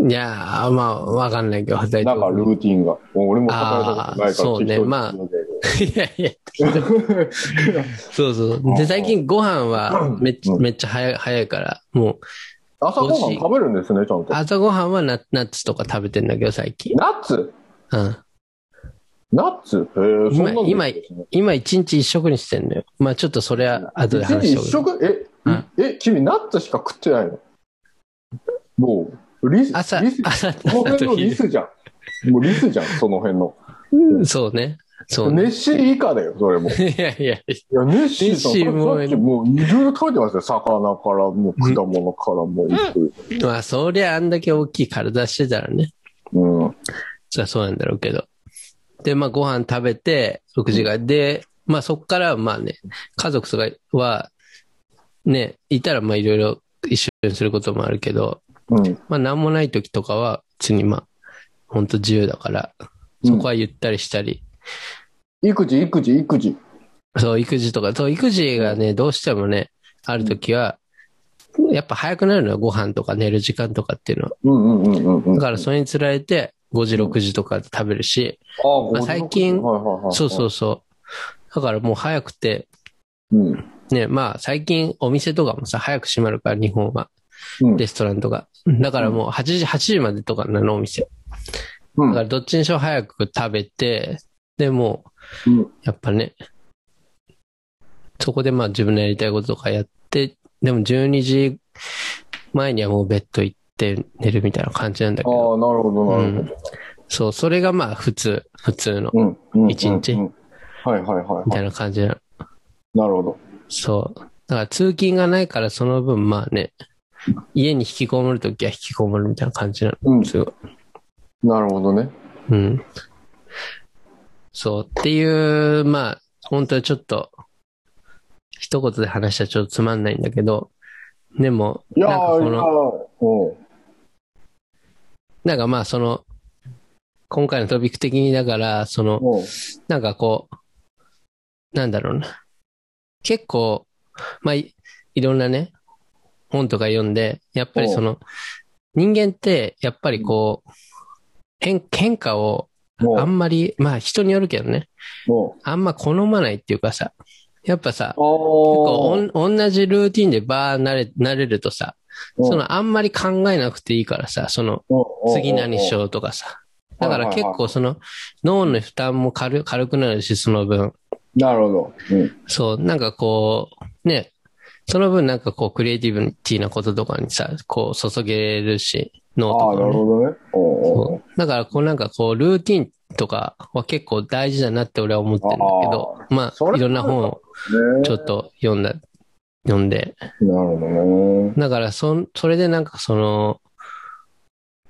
いやー、まあ、わかんないけど、働いてなんかルーティンが。俺も働いたことないからそうねまあいやいや、そうそう。で、最近ご飯はめっちゃ、うんめっちゃ早い早いから、もう、朝ごはん食べるんですね、ちゃんと。朝ごはんはナナッツとか食べてんだけど、最近。ナッツうん。ナッツ？へえ、そんなの今今一日一食にしてんのよ。まあちょっとそれは後で話しよう。食？え、うんえ、君ナッツしか食ってないの？もう、リス、朝リス、、朝、その辺のリ昼スじゃん。もうリスじゃん、その辺の。そうね。そうね。ネッシー以下だよ、それも。い いやいや、や、ネッシーさん、もさっきもういろいろ食べてますよ。魚から、もう果物から、もうまあそりゃあんだけ大きい体してたらね。うん。そりゃそうなんだろうけど。で、まあご飯食べて、6時間で、まあそっからまあね、家族とかは、ね、いたらまあいろいろ一緒にすることもあるけど、うん。まあなんもない時とかは、普通にまあ、ほんと自由だから、そこはゆったりしたり、育児、育児、育児。そう、育児とか、そう、育児がね、どうしてもね、ある時は、やっぱ早くなるのよ、ご飯とか寝る時間とかっていうのは。うんうんうんうんうん。だからそれにつられて、5時、6時とかで食べるし、あまあ最近そうそうそう。だからもう早くて、うん。ね、まあ最近お店とかもさ、早く閉まるから、日本は。うん。レストランとか。だからもう8時、8時までとかなの、お店。うんだからどっちにしろ早く食べて、でもうん、やっぱね、そこでまあ自分のやりたいこととかやって、でも12時前にはもうベッド行って寝るみたいな感じなんだけああ、ど、なるほど、なるほど。そう、それがまあ普通、普通の、うん。うん。一日うんはいはいはいはい。みたいな感じなの。なるほど。そう。だから通勤がないからその分まあね、家に引きこもるときは引きこもるみたいな感じなの。うん。すごい。なるほどね。うん。そう。っていう、まあ、本当はちょっと、一言で話したらちょっとつまんないんだけど、でも、なんかこの。なんかまあその、今回のトピック的にだから、その、うん。なんかこう、なんだろうな。結構、まあい、いろんなね、本とか読んで、やっぱりその、人間って、やっぱりこう、変、変化をあんまり、まあ人によるけどね。あんま好まないっていうかさ、やっぱさ、あ結構ーおん同じルーティンでバー慣れ、慣れるとさ、うんそのあんまり考えなくていいからさ、そのうん次何しようとかさ。だから結構その脳の負担も軽軽くなるし、その分。なるほど。うん。そう、なんかこう、ね、その分なんかこうクリエイティブティなこととかにさ、こう注げれるし、脳ああ、なる。ほどね。そうだからこうなんかこうルーティンとかは結構大事だなって俺は思ってるんだけど、まそれあいろんな本をねちょっと読んだ、読んで、なるほどね。だからそん、それでなんかその、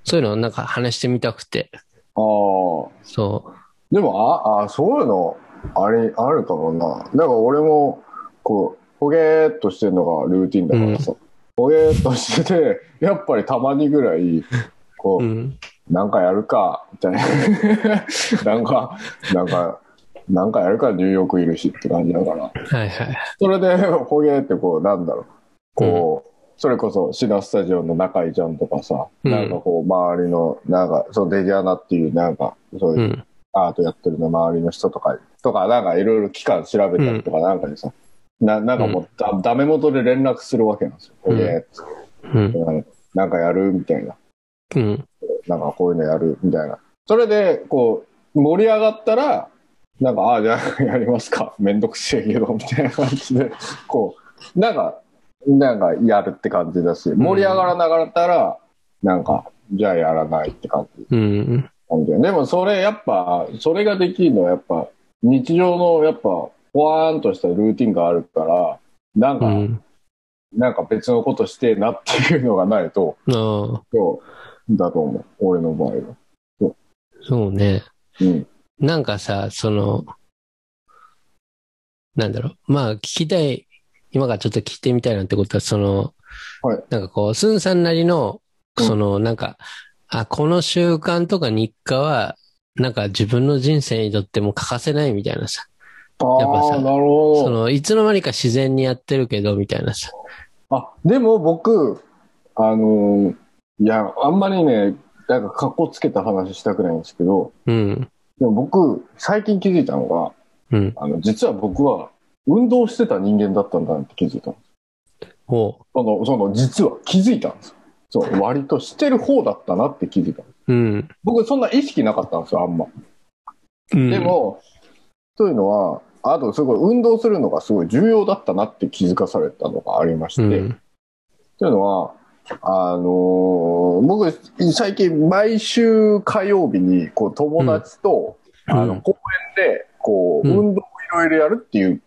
そういうのをなんか話してみたくて、ああ。そでも、あ、あ、そういうの、あれ、あるかもな。だから俺も、こう、ほげーっとしてるのがルーティンだからさ。ほげーっとしてて、やっぱりたまにぐらい、こう、う、うん、なんかやるか、みたいな。なんか、なんか、なんかやるかニューヨークいるしって感じだから。はいはい。それで、ほげーってこう、なんだろう。こう、それこそ、シナスタジオの中井ちゃんとかさ、うんなんかこう、周りの、なんか、そのデジアナっていう、なんか、そういうう、ん、アートやってるの周りの人とか、とか、なんかいろいろ期間調べたりとかなんかにさ、ななんかもうだ、ダメ元で連絡するわけなんですよ。うんほげーって、なんかなんかやるみたいな。うん、なんかこういうのやるみたいな。それで、こう、盛り上がったら、なんか、ああ、じゃあ やりますか。めんどくせえけど、みたいな感じで、こう、なんか、なんかやるって感じだし、盛り上がらなかったら、なんか、じゃあやらないって感じ。うん、でもそれやっぱ、それができるのはやっぱ、日常のやっぱ、ぽわーんとしたルーティンがあるから、なんか、うん、なんか別のことしてえなっていうのがないと、そう、だと思う。俺の場合は。そうね。うん。なんかさ、その、なんだろう。まあ、聞きたい、今からちょっと聞いてみたいなってことは、その、はいなんかこう、スンさんなりの、うんその、なんか、あ、この習慣とか日課は、なんか自分の人生にとっても欠かせないみたいなさ。あやっぱさあ、なるほど。その、いつの間にか自然にやってるけど、みたいなさ。あ、でも僕、あのーいや、あんまりね、なんか格好つけた話したくないんですけど、うん。でも僕、最近気づいたのが、うん。あの、実は僕は、運動してた人間だったんだなって気づいたの。ほその、その、実は気づいたんですよ。そう、割としてる方だったなって気づいたの。う。うん。僕、そんな意識なかったんですよ、あんま。うんで、も、そういうのは、あと、すごい、運動するのがすごい重要だったなって気づかされたのがありまして、うん。というのは、あのー僕、最近、毎週火曜日に、こう、友達と、うん。あの、公園で、こう、うん。運動をいろいろやるっていう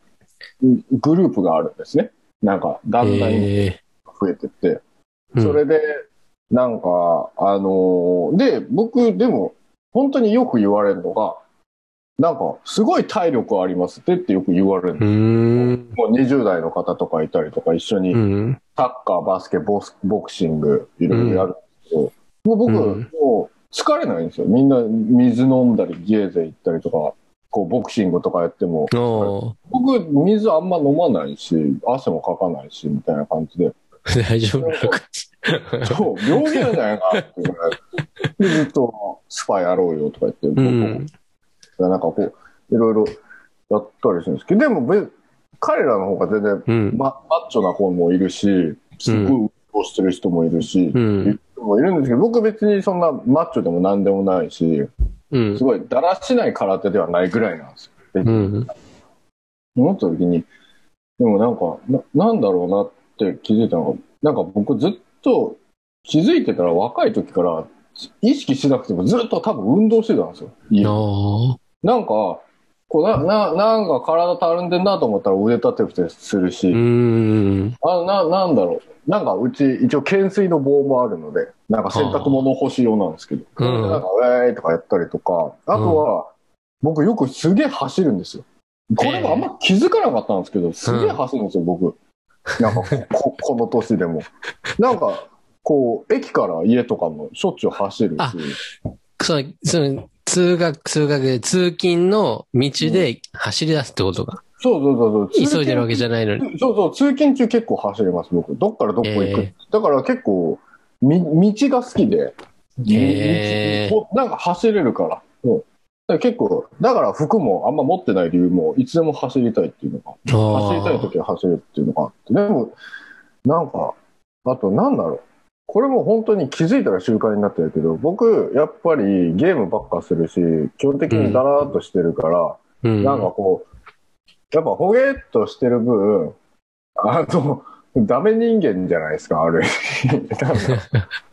うんグループがあるんですね。なんか、だんだんえ増えてって。ーそれで、なんか、あのーで、僕、でも、本当によく言われるのが、なんか、すごい体力ありますってってよく言われるんです。もう20代の方とかいたりとか、一緒にうん。サッカー、バスケ、ボスボクシング、いろいろやるんですけど、もう僕、うんもう疲れないんですよ。みんな水飲んだり、ゲーゼ行ったりとか、こう、ボクシングとかやっても、お僕、水あんま飲まないし、汗もかかないし、みたいな感じで、ー大丈夫なのか。そう、病気なんじゃないかなっていうぐらいでずっとスパやろうよとか言って、うん。なんかこう、いろいろやったりするんですけど、でもべ、彼らの方が全然うん。ママッチョな子もいるし、すごい運動してる人もいるし、うん。人もいるんですけど、僕別にそんなマッチョでも何でもないし、うんす。ごいだらしない空手ではないぐらいなんですよ。思った時に、でもなんか、ななんだろうなって気づいたのが、なんか僕ずっと気づいてたら若い時から意識しなくてもずっと多分運動してたんですよ。なんか、こうな、な、なんか体たるんでんなと思ったら腕立て伏せするし、ーうん。あな、なんだろう。なんかうち一応懸垂の棒もあるので、なんか洗濯物干し用なんですけど、うんなんかウェーイとかやったりとか、あとは、僕よくすげえ走るんですよ。これもあんま気づかなかったんですけど、すげえ走るんですよ、僕。なんか こ、この年でも。なんか、こう、駅から家とかもしょっちゅう走るあし、そう、その、通学、通学で、通勤の道で走り出すってことか。そうそうそうそう。急いでるわけじゃないのに。そうそう、通勤中結構走ります、僕。どっからどこ行く。えだから結構、み、道が好きで、へー道なんか走れるから。うんだから結構、だから服もあんま持ってない理由も、いつでも走りたいっていうのが、走りたい時は走るっていうのがあって、でも、なんか、あとなんだろう。これも本当に気づいたら習慣になってるけど、僕、やっぱりゲームばっかするし、基本的にダラーっとしてるから、うん。なんかこう、やっぱほげっとしてる分、あの、ダメ人間じゃないですか、ある意味。なんか、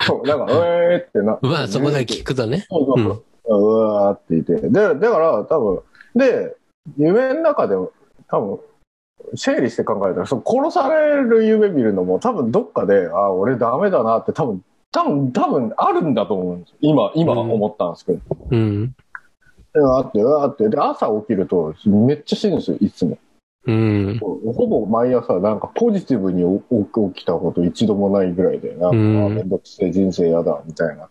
そうなんか、えーってな。まあ、そこだけ聞くとね。そうそうそう。うわーって言って。で、だから多分、で、夢の中でも多分、整理して考えたら、その殺される夢見るのも多分どっかで、あ、俺ダメだなって多分、多分、多分あるんだと思うんですよ。今、今思ったんですけど。うん。で、あって、うわーって。で、朝起きるとめっちゃ死ぬんですよ、いつも。うん。ほぼ毎朝なんかポジティブに起きたこと一度もないぐらいで、なんか、うんあめんどくせえ人生やだ、みたいな。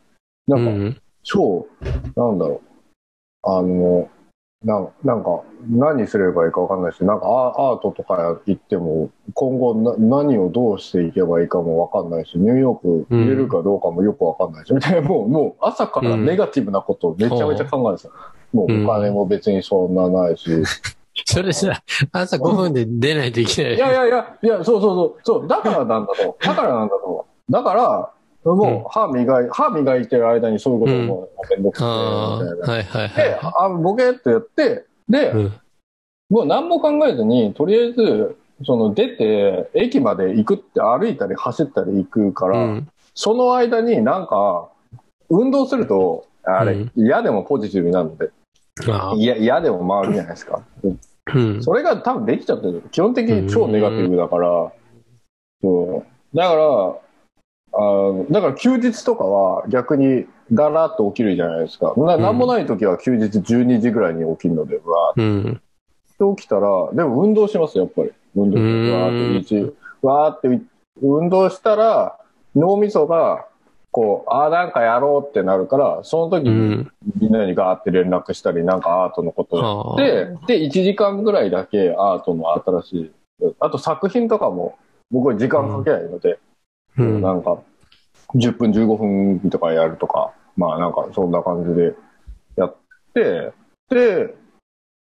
なんか、うん。超、なんだろう。あの、なんなんか、何すればいいかわかんないし、なんかアアートとか行っても、今後な何をどうしていけばいいかもわかんないし、ニューヨーク入れるかどうかもよくわかんないし、みたいな、もう、もう朝からネガティブなことをめちゃめちゃ考えてた。もうお金も別にそんなないし。それさ、朝5分で出ないといけない。いやいやいや、いや、そうそうそう、そう、だからなんだと。だからなんだと。だから、もう歯磨い、歯磨いてる間にそういうこともめんどくさいあみたいで、はあ、ボケってやって、で、い。うん。もう何も考えずに、とりあえず、その出て、駅まで行くって歩いたり走ったり行くから、うん。その間になんか、運動すると、あれ、うん嫌でもポジティブになるので、嫌でも回るじゃないですか。うん。それが多分できちゃってる。基本的に超ネガティブだから、そう。だから、あーだから休日とかは逆にだらっと起きるじゃないですか。なうんなんもない時は休日12時ぐらいに起きるので、うわうん。ーって起きたら、でも運動します、やっぱり。運動うんわーって一、わーって運動したら、脳みそが、こう、ああ、なんかやろうってなるから、その時うにん。みんなにガーって連絡したり、なんかアートのことをああ。で、で、1時間ぐらいだけアートの新しい、あと作品とかも、僕は時間かけないので、うん。なんか、10分15分とかやるとか、まあなんかそんな感じでやって、で、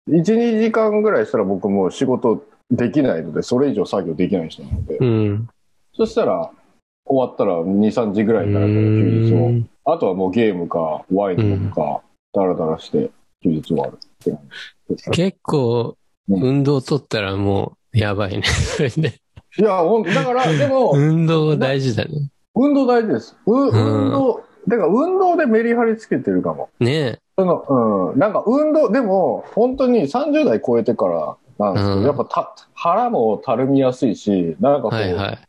1、2時間ぐらいしたら僕もう仕事できないので、それ以上作業できない人なので、うん。そしたら、終わったら2、3時ぐらいになるから休日を。うんあとはもうゲームか、ワインか、ダラダラして休日終わるって感じ。結構、うん運動取ったらもう、やばいね。それで。いや、ほんだから、でも、運動大事だね。運動大事です。う、ん運動、だから運動でメリハリつけてるかも。ねその、うん。なんか運動、でも、本当に30代超えてからなんですけど、うんやっぱた腹もたるみやすいし、なんかこう、はいはい。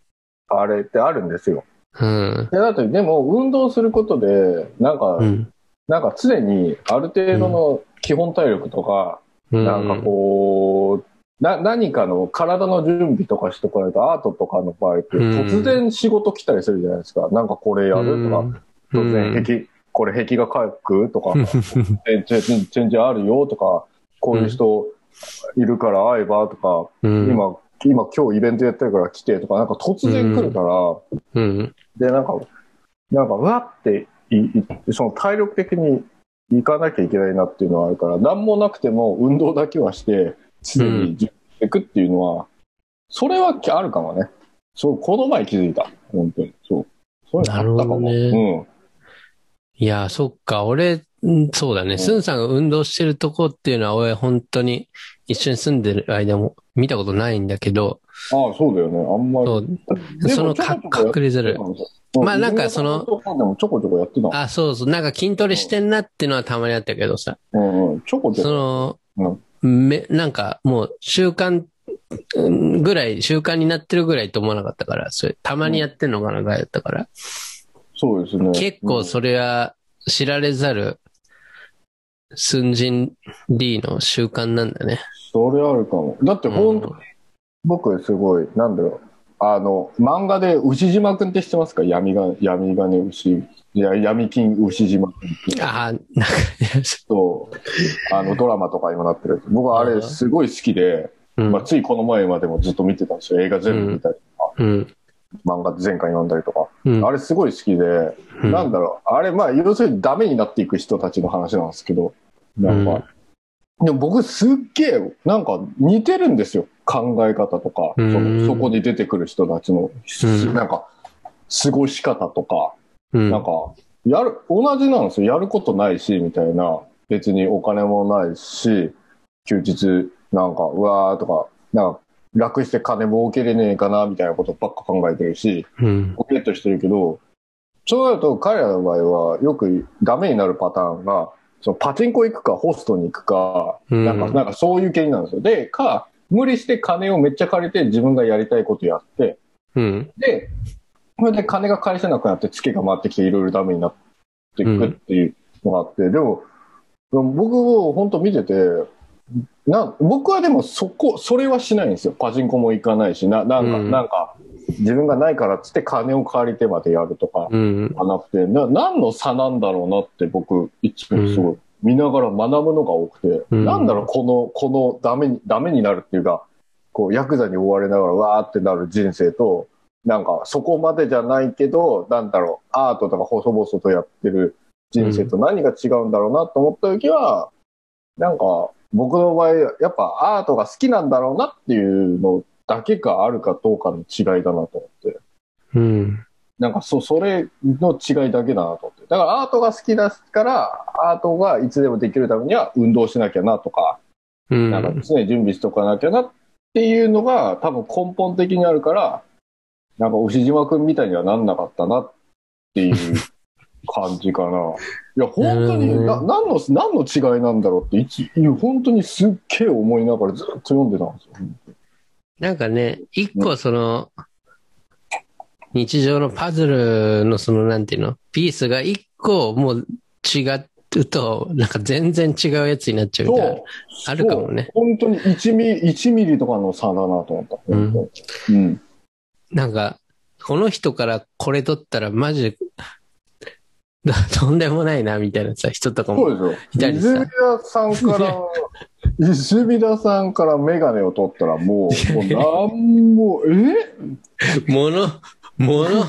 あれってあるんですよ。うん。で、だって、でも、運動することで、なんか、うん。なんか常にある程度の基本体力とか、うんなんかこう、な、何かの体の準備とかしとかないと、アートとかの場合って、うん。突然仕事来たりするじゃないですか。なんかこれやるとか、突然壁、これ壁画描くとか、全然全然あるよとか、こういう人いるから会えばとか、うん、今、今今日イベントやってるから来てとか、なんか突然来るから、うん。で、なんか、なんか、うわってその体力的に行かなきゃいけないなっていうのはあるから、なんもなくても運動だけはして、常に準備していくっていうのは、それはあるかもね。そう、この前気づいた。本当に。そう。そういうのあったかも。なるほどうん。いや、そっか。俺、うんそうだね。んスンさんが運動してるとこっていうのは、俺本当に一緒に住んでる間も見たことないんだけど、ああ、そうだよね。あんまり。そのちょこちょこやって隠れづらいたんですよまあなんかその自分のとこでもちょこちょこやってた。あ、そうそう。なんか筋トレしてんなっていうのはたまにあったけどさ、うんうん。ちょこちょそこ。の、め、なんかもう習慣うんぐらい、習慣になってるぐらいと思わなかったから、それ、たまにやってんのかなぐらいだったから、そうですね。結構それは知られざる寸人 D の習慣なんだね。それあるかも。だって本当に、僕すごい、なんだろう。あの、漫画で牛島くんって知ってますか？闇が、闇金牛、いや闇金牛島くんって。ああ、なんか、そう、あの、ドラマとかにもなってる。僕はあれすごい好きで、うんまあ、ついこの前までもずっと見てたんですよ。映画全部見たりとか、うん。漫画前回読んだりとか。うん。あれすごい好きで、うんなんだろう。あれ、まあ、要するにダメになっていく人たちの話なんですけど、なんか、でも僕すっげえ、なんか似てるんですよ。考え方とか、そうんのそこに出てくる人たちの、うんなんか、過ごし方とか、うん。なんか、やる、同じなんですよ。やることないし、みたいな。別にお金もないし、休日、なんか、うわーとか、なんか、楽して金儲けれねえかな、みたいなことばっか考えてるし、うん。ポケットしてるけど、そうなると彼らの場合はよくダメになるパターンが、そのパチンコ行くかホストに行くか、うんなんか、なんかそういう系になるんですよ。で、か、無理して金をめっちゃ借りて自分がやりたいことやって、うん。で、それで金が返せなくなってツケが回ってきていろいろダメになっていくっていうのがあって、でも、僕を本当見てて、な僕はでもそこ、それはしないんですよ。パチンコも行かないし、ななんか、うんなんか、自分がないからっつって金を借りてまでやるとかうん。はなくて、な何の差なんだろうなって僕、いつもすごい見ながら学ぶのが多くて、うんなんだろう、この、このダメに、ダメになるっていうか、こう、ヤクザに追われながらわーってなる人生と、なんか、そこまでじゃないけど、なんだろう、アートとか細々とやってる人生と何が違うんだろうなと思った時は、なんか、僕の場合、やっぱアートが好きなんだろうなっていうのだけがあるかどうかの違いだなと思って。うん。なんかそ、それの違いだけだなと思って。だからアートが好きだから、アートがいつでもできるためには運動しなきゃなとか、うん。なんか常に準備しとかなきゃなっていうのが多分根本的にあるから、なんか牛島くんみたいにはなんなかったなっていう感じかな。いや、本当に、うんな何の、何の違いなんだろうっていつ、いや本当にすっげえ思いながらずっと読んでたんですよ。なんかね、一個その、日常のパズルのその、なんていうの、ピースが一個もう違うと、なんか全然違うやつになっちゃうみたいな。あるかもね。本当に1ミリ、1ミリとかの差だなと思った。うんうん。なんか、この人からこれ取ったらマジで、とんでもないな、みたいなさ、人とかも。そうですよ。いたりさ泉田さんから、泉田さんからメガネを取ったらもう、もうなんも、え？もの、もの、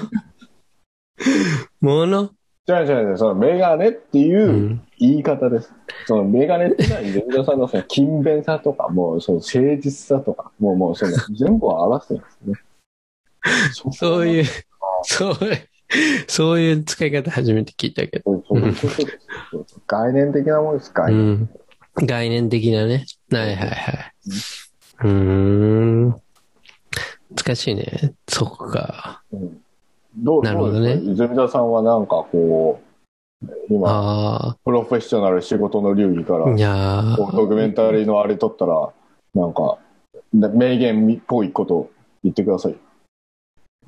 もの、じゃあじゃあじゃあそのメガネってういうん言い方です。そのメガネってのは泉田さんのその勤勉さとか、もうその誠実さとか、もうもうその全部を表してるんですね。そういう、そう、そういう使い方初めて聞いたけど。概念的なものです、概う念。ん。概念的なね。はいはいはい。うーん。難しいね。そっか。うんどうなるほどね泉田さんはなんかこう、今、あプロフェッショナル仕事の流儀からあ。い、やドキュメンタリーのあれ撮ったら、なんか、な名言っぽいこと言ってください。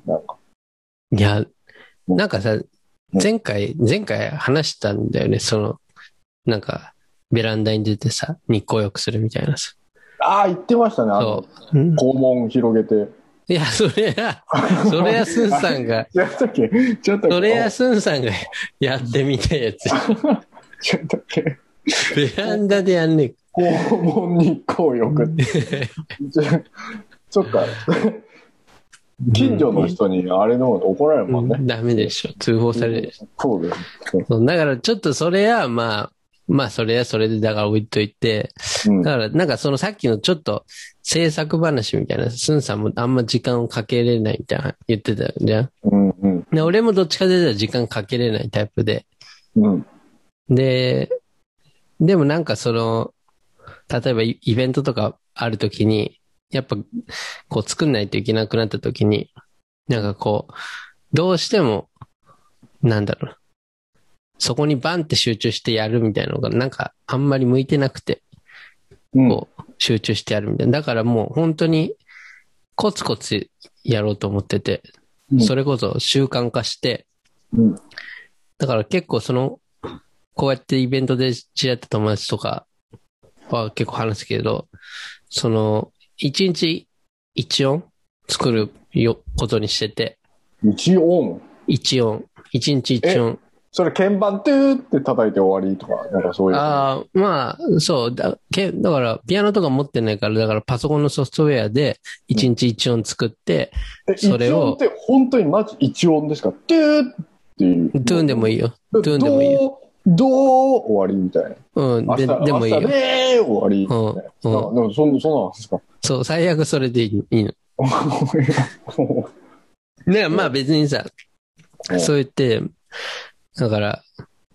なんか、いや、うんなんかさ、前回、前回話したんだよね。その、なんか、ベランダに出てさ、日光浴するみたいなさ。ああ、言ってましたね。あの肛門広げて。いや、それや、それやすんさんが、やったっけちょっと。それやすんさんが やってみたやつ。ちょっとっけベランダでやんね肛門日光浴って。ちょそっか。え。近所の人にあれの怒られるもんね。うんダメでしょ。通報されるでしょ。そうです。そうだからちょっとそれは、まあ、まあそれはそれでだから置いといて、うんだからなんかそのさっきのちょっと制作話みたいな、スンさんもあんま時間をかけれないみたいな言ってたじゃん。うんうんで俺もどっちかというと時間かけれないタイプで。うんで、でもなんかその、例えばイイベントとかあるときに、やっぱこう作んないといけなくなったときに、なんかこう、どうしても、なんだろうな。そこにバンって集中してやるみたいなのがなんかあんまり向いてなくて、うん。こう集中してやるみたいな。だからもう本当にコツコツやろうと思ってて、うん。それこそ習慣化して、うん。だから結構その、こうやってイベントで知り合った友達とかは結構話すけど、その、一日一音作るよ、ことにしてて、一音？一音、一日一音。それ鍵盤トゥーって叩いて終わりとか、なんかそういう。ああ、まあ、そう、だ、け、だから、ピアノとか持ってないから、だからパソコンのソフトウェアで一日一音作って、えそれを一音って本当にマジ一音ですかトゥーっていう。トゥーンでもいいよ。トゥーンでもいいよ。どう、終わりみたいな。うん、で、でもいいよ。で終わりみたいな。うん、うん。あでもそん、そうなんですか？そう、最悪それでいいいいの。ね、まあ別にさ、うんそう言って、だから、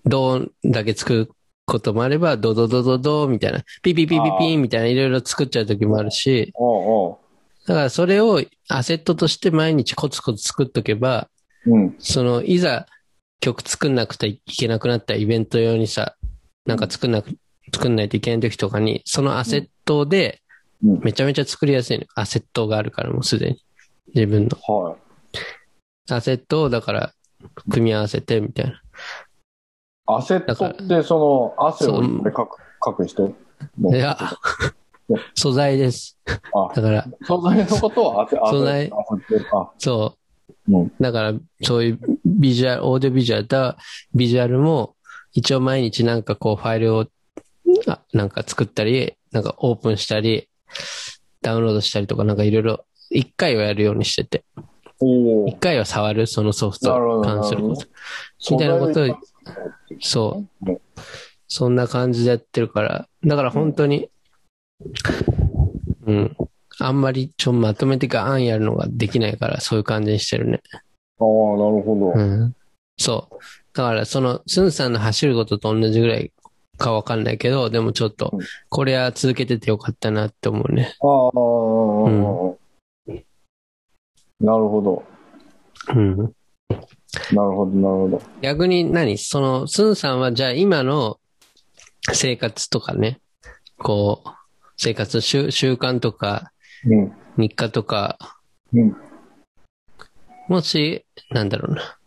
どうだけ作ることもあれば、ドドドドドみたいな、ピピピピピみたいな、いろいろ作っちゃう時もあるし、だからそれをアセットとして毎日コツコツ作っとけば、うん。その、いざ曲作んなくていけなくなったイベント用にさ、なんか作んなく、作んないといけない時とかに、そのアセットでうんめちゃめちゃ作りやすいの。アセットがあるからもうすでに。自分の。はい。アセットをだから、組み合わせてみたいな。アセットって、その、汗をいっぱいかく、かく人のいや、素材です。あだから、素材のことは汗、汗、素材汗あ、そう。うん。だから、そういうビジュアル、オーディオビジュアルとビジュアルも、一応毎日なんかこうファイルを、あなんか作ったり、なんかオープンしたり、ダウンロードしたりとかなんかいろいろ、一回はやるようにしてて、一回は触る、そのソフトに関すること。みたいなことをそううん。そんな感じでやってるから、だから本当に、うん。あんまりちょまとめてガーンやるのができないから、そういう感じにしてるね。ああ、なるほど。うん。そう。だから、その、スンさんの走ることと同じぐらいかわかんないけど、でもちょっとうん、これは続けててよかったなって思うね。ああ、なるほど。うん。なるほど、なるほど。逆に何その、スンさんはじゃあ今の生活とかね、こう、生活習習慣とかうん。日課とか、うん。もし、なんだろうな。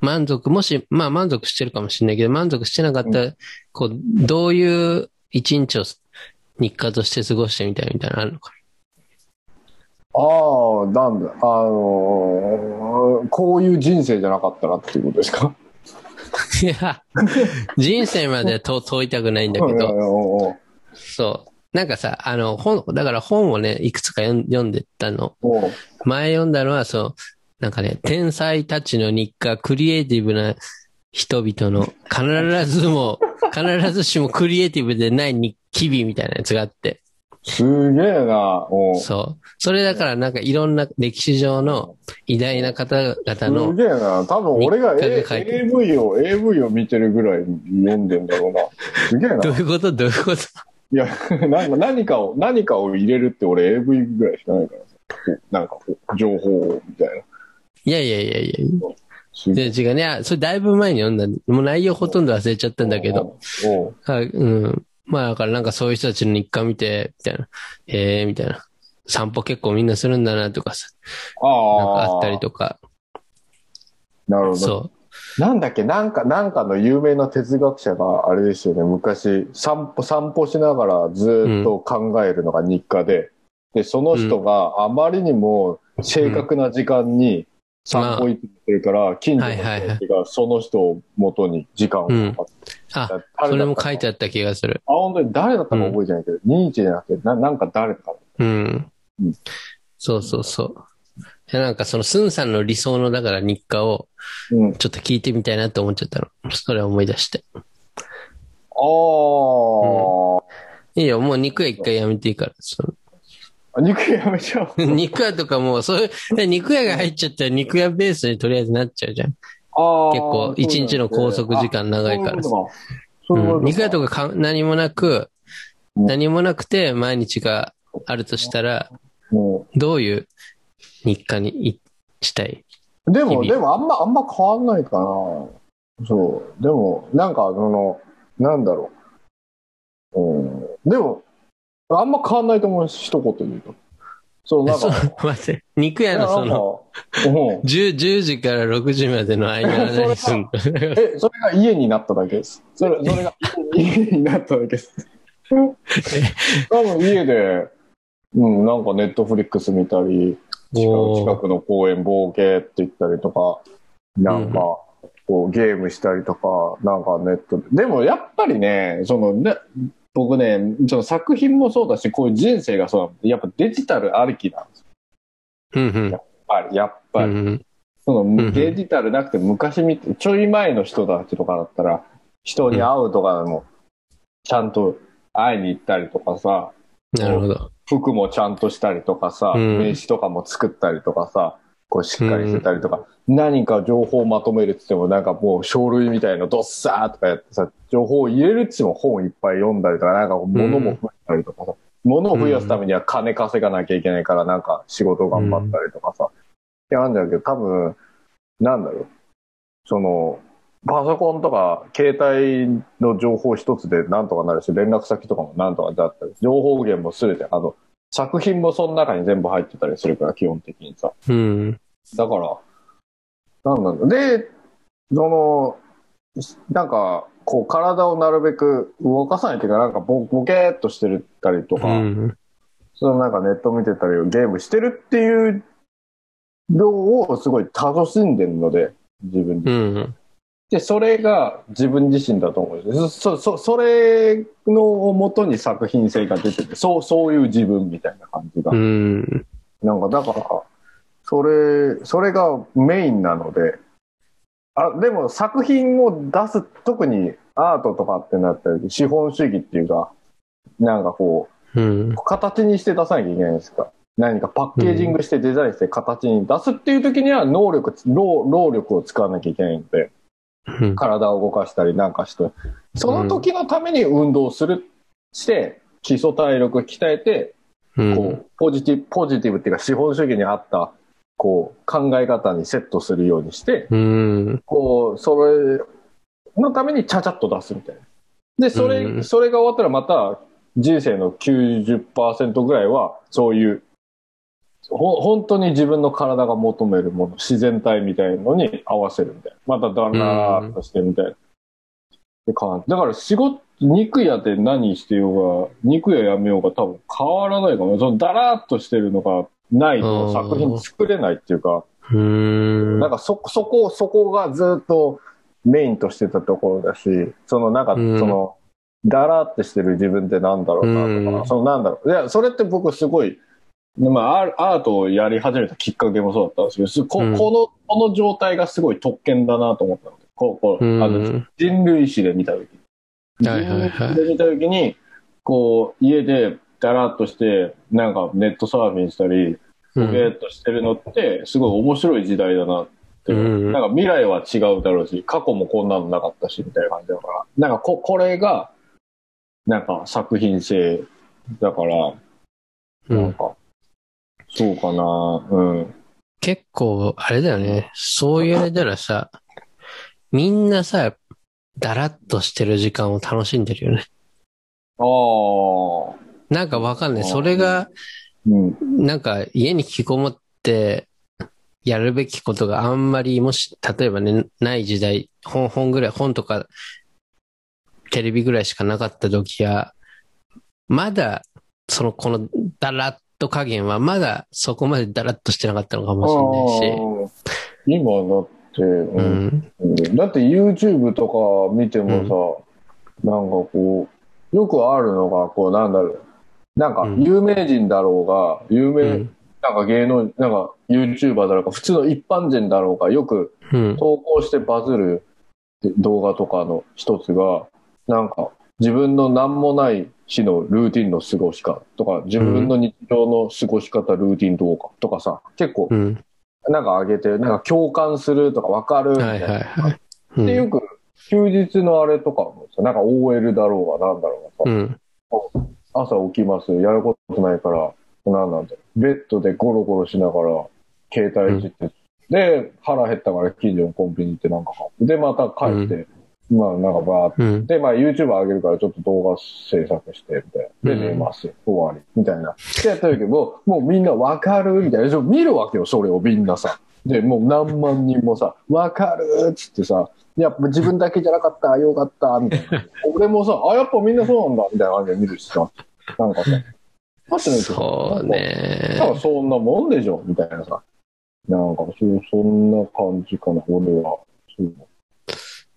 満足、もし、まあ満足してるかもしれないけど、満足してなかったら、こう、どういう一日を日課として過ごしてみたいみたいなのあるのかああ、なんだ、あのーこういう人生じゃなかったらっていうことですか？いや、人生までは問問いたくないんだけうんど、そう。なんかさ、あの、本、だから本をね、いくつか読んでったの。う。ん前読んだのは、そう、なんかね、天才たちの日課、クリエイティブな人々の、必ずも、必ずしもクリエイティブでない日記日みたいなやつがあって、すげえな。うんそう。それだからなんかいろんな歴史上の偉大な方々すの、げえな。多分俺が、A AV を、AV を見てるぐらい読んでんだろうな。すげえな。どういうこと？どういうこと？いや、なんか何かを、何かを入れるって俺 AV ぐらいしかないからさ。なんか情報をみたいな。いやいやいやいや。で違うね。あそれだいぶ前に読んだ。もう内容ほとんど忘れちゃったんだけど。はい、うん。まあだからなんかそういう人たちの日課見て、みたいな。へえ、みたいな。散歩結構みんなするんだなとかさ。ああ。なんかあったりとか。なるほど。そなんだっけ、なんか、なんかの有名な哲学者があれですよね、昔、散歩、散歩しながらずっと考えるのが日課で、で、その人があまりにも正確な時間に散歩行ってるから、近所の人がその人を元に時間をかかって、あ、誰だったかそれも書いてあった気がする。あ、本当に誰だったか覚えてないけど、ニーチェじゃなくて、ななんか誰か。うんうん。そうそうそう。でなんかそのスンさんの理想のだから日課をうん。ちょっと聞いてみたいなと思っちゃったの。それを思い出して。ああ、いいよ、もう肉屋一回やめていいから。あ肉やめちゃう。肉屋とかもう、そういう、で肉屋が入っちゃったら肉屋ベースにとりあえずなっちゃうじゃん。結構一日の拘束時間長いからさ。そうん、肉屋とかか何もなく、うん何もなくて毎日があるとしたら、うんどういう日課にいしたい？でも、でもあんま、あんま変わんないかな。そう。でも、なんか、その、なんだろう。うん。でも、あんま変わんないと思うし、一言で言うと。そう、なんか、、待って、肉屋のその、うん。10, 10時から6時までの間は何 すんのえ、それが家になっただけ？です。それ、それが 家になっただけです。多分家で、うん、なんかネットフリックス見たり、近くの公園ボーケーって行ったりとか、なんか、こうゲームしたりとか、なんかネットで。でもやっぱりね、そのね、僕ね、その作品もそうだし、こういう人生がそうなのやっぱデジタルありきなんですよ。うんうんやっぱり、やっうぱり。んそんのデジタルなくて昔みて、ちょい前の人たちとかだったら、人に会うとかでも、ちゃんと会いに行ったりとかさ、なるほど。服もちゃんとしたりとかさ、うん名刺とかも作ったりとかさ、こうしっかりしてたりとか、何か情報をまとめるって言ってもなんかもう書類みたいのドッサーとかやってさ、情報を入れるって言っても本をいっぱい読んだりとか、なんか物も増えたりとかさ、物を増やすためには金稼がなきゃいけないから、なんか仕事頑張ったりとかさ。ってあるんだけど、多分、なんだろう。その、パソコンとか携帯の情報一つでなんとかなるし、連絡先とかもなんとかだったり、情報源もすべて、あの、作品もその中に全部入ってたりするから、基本的にさ。うん。だから、なんなんだ。で、その、なんか、こう、体をなるべく動かさないというか、なんかボ、ボケーっとしてるたりとうか、ん。そのなんかネット見てたり、ゲームしてるっていうのをすごい楽しんでるので、自分で。うん。で、それが自分自身だと思うんです。そ、そ、それのもとに作品性が出てて、そう、そういう自分みたいな感じが。うん。なんか、だから、それ、それがメインなので、あ、でも作品を出す、特にアートとかってなったり、資本主義っていうか、なんかこうんう、。形にして出さなきゃいけないんですか。何かパッケージングしてデザインして形に出すっていう時には能力、労労力を使わなきゃいけないので、うん。体を動かしたりなんかして、その時のために運動する、して、基礎体力鍛えて、うんこう、ポジティブ、ポジティブっていうか資本主義に合った、こう、考え方にセットするようにして、うん。こう、それのためにちゃちゃっと出すみたいな。で、それ、うんそれが終わったらまた、人生の90%ぐらいは、そういう、ほ、本当に自分の体が求めるもの、自然体みたいのに合わせるみたいな。まただらーっとしてみたいな。でかだから仕事、肉屋で何してようが、肉屋やめようが多分変わらないかも。そのだらーっとしてるのがないと作品作れないっていうか、うん。なんかそ、そこ、そこがずっとメインとしてたところだし、そのなんか、うんその、だらってしてる自分ってなんだろうなとか、うんそのなんだろう。いや、それって僕すごい、まあ、アートをやり始めたきっかけもそうだったんですけど、すここうん。の、この状態がすごい特権だなと思ったので、こう、こう、うん。あの、人類史で見たとき。はいはで見たときに、こう、家でだらっとして、なんかネットサーフィンしたり、ボケーっとしてるのって、すごい面白い時代だなって、うんなんか未来は違うだろうし、過去もこんなのなかったし、みたいな感じだから、なんかこ、これが、なんか作品性だから、うん。なんか、そうかな、うん。結構、あれだよね。そう言われたらさ、みんなさ、だらっとしてる時間を楽しんでるよね。ああ、なんかわかんない。それが、うん、なんか家に引きこもって、やるべきことがあんまり、もし、例えばね、ない時代、本、本ぐらい、本とか、テレビぐらいしかなかった時は、まだ、その、この、だらっと加減は、まだそこまでだらっとしてなかったのかもしれないし、今だって、ううんん。だって YouTube とか見てもさ、なんかこう、よくあるのが、こう、なんだろう。なんかうん、有名人だろうが、有名、うん。なんか芸能、なんか YouTuber だろうか、普通の一般人だろうか、よくうん。投稿してバズる動画とかの一つが、なんか自分の何もない日のルーティンの過ごし方とか、自分の日常の過ごし方、ルーティン動画とかさ、結構うん。なんか上げて、なんか共感するとかわかるみたはいいな。はいはい。うで、よん。く休日のあれとかもさ、なんか OL だろうがなんだろうがさ、うん。朝起きます、やることないから、なんなんだベッドでゴロゴロしながら、携帯いじって、で、腹減ったから近所のコンビニ行ってなんか買って、で、また帰って、まあなんかバーって、うん。で、まあ YouTube 上げるからちょっと動画制作して、みたいな。で、うん寝ます。終わり。みたいな。ってやった時も、もうみんなわかるみたいな。見るわけよ、それをみんなさ。で、もう何万人もさ、わかるっつってさ、やっぱ自分だけじゃなかった、よかった、みたいな。俺もさ、あ、やっぱみんなそうなんだ、みたいな感じで見るしさ。なんかさ、待ってないとそうね。なんかそんなもんでしょ、みたいなさ。なんかそ、そんな感じかな、俺は。そう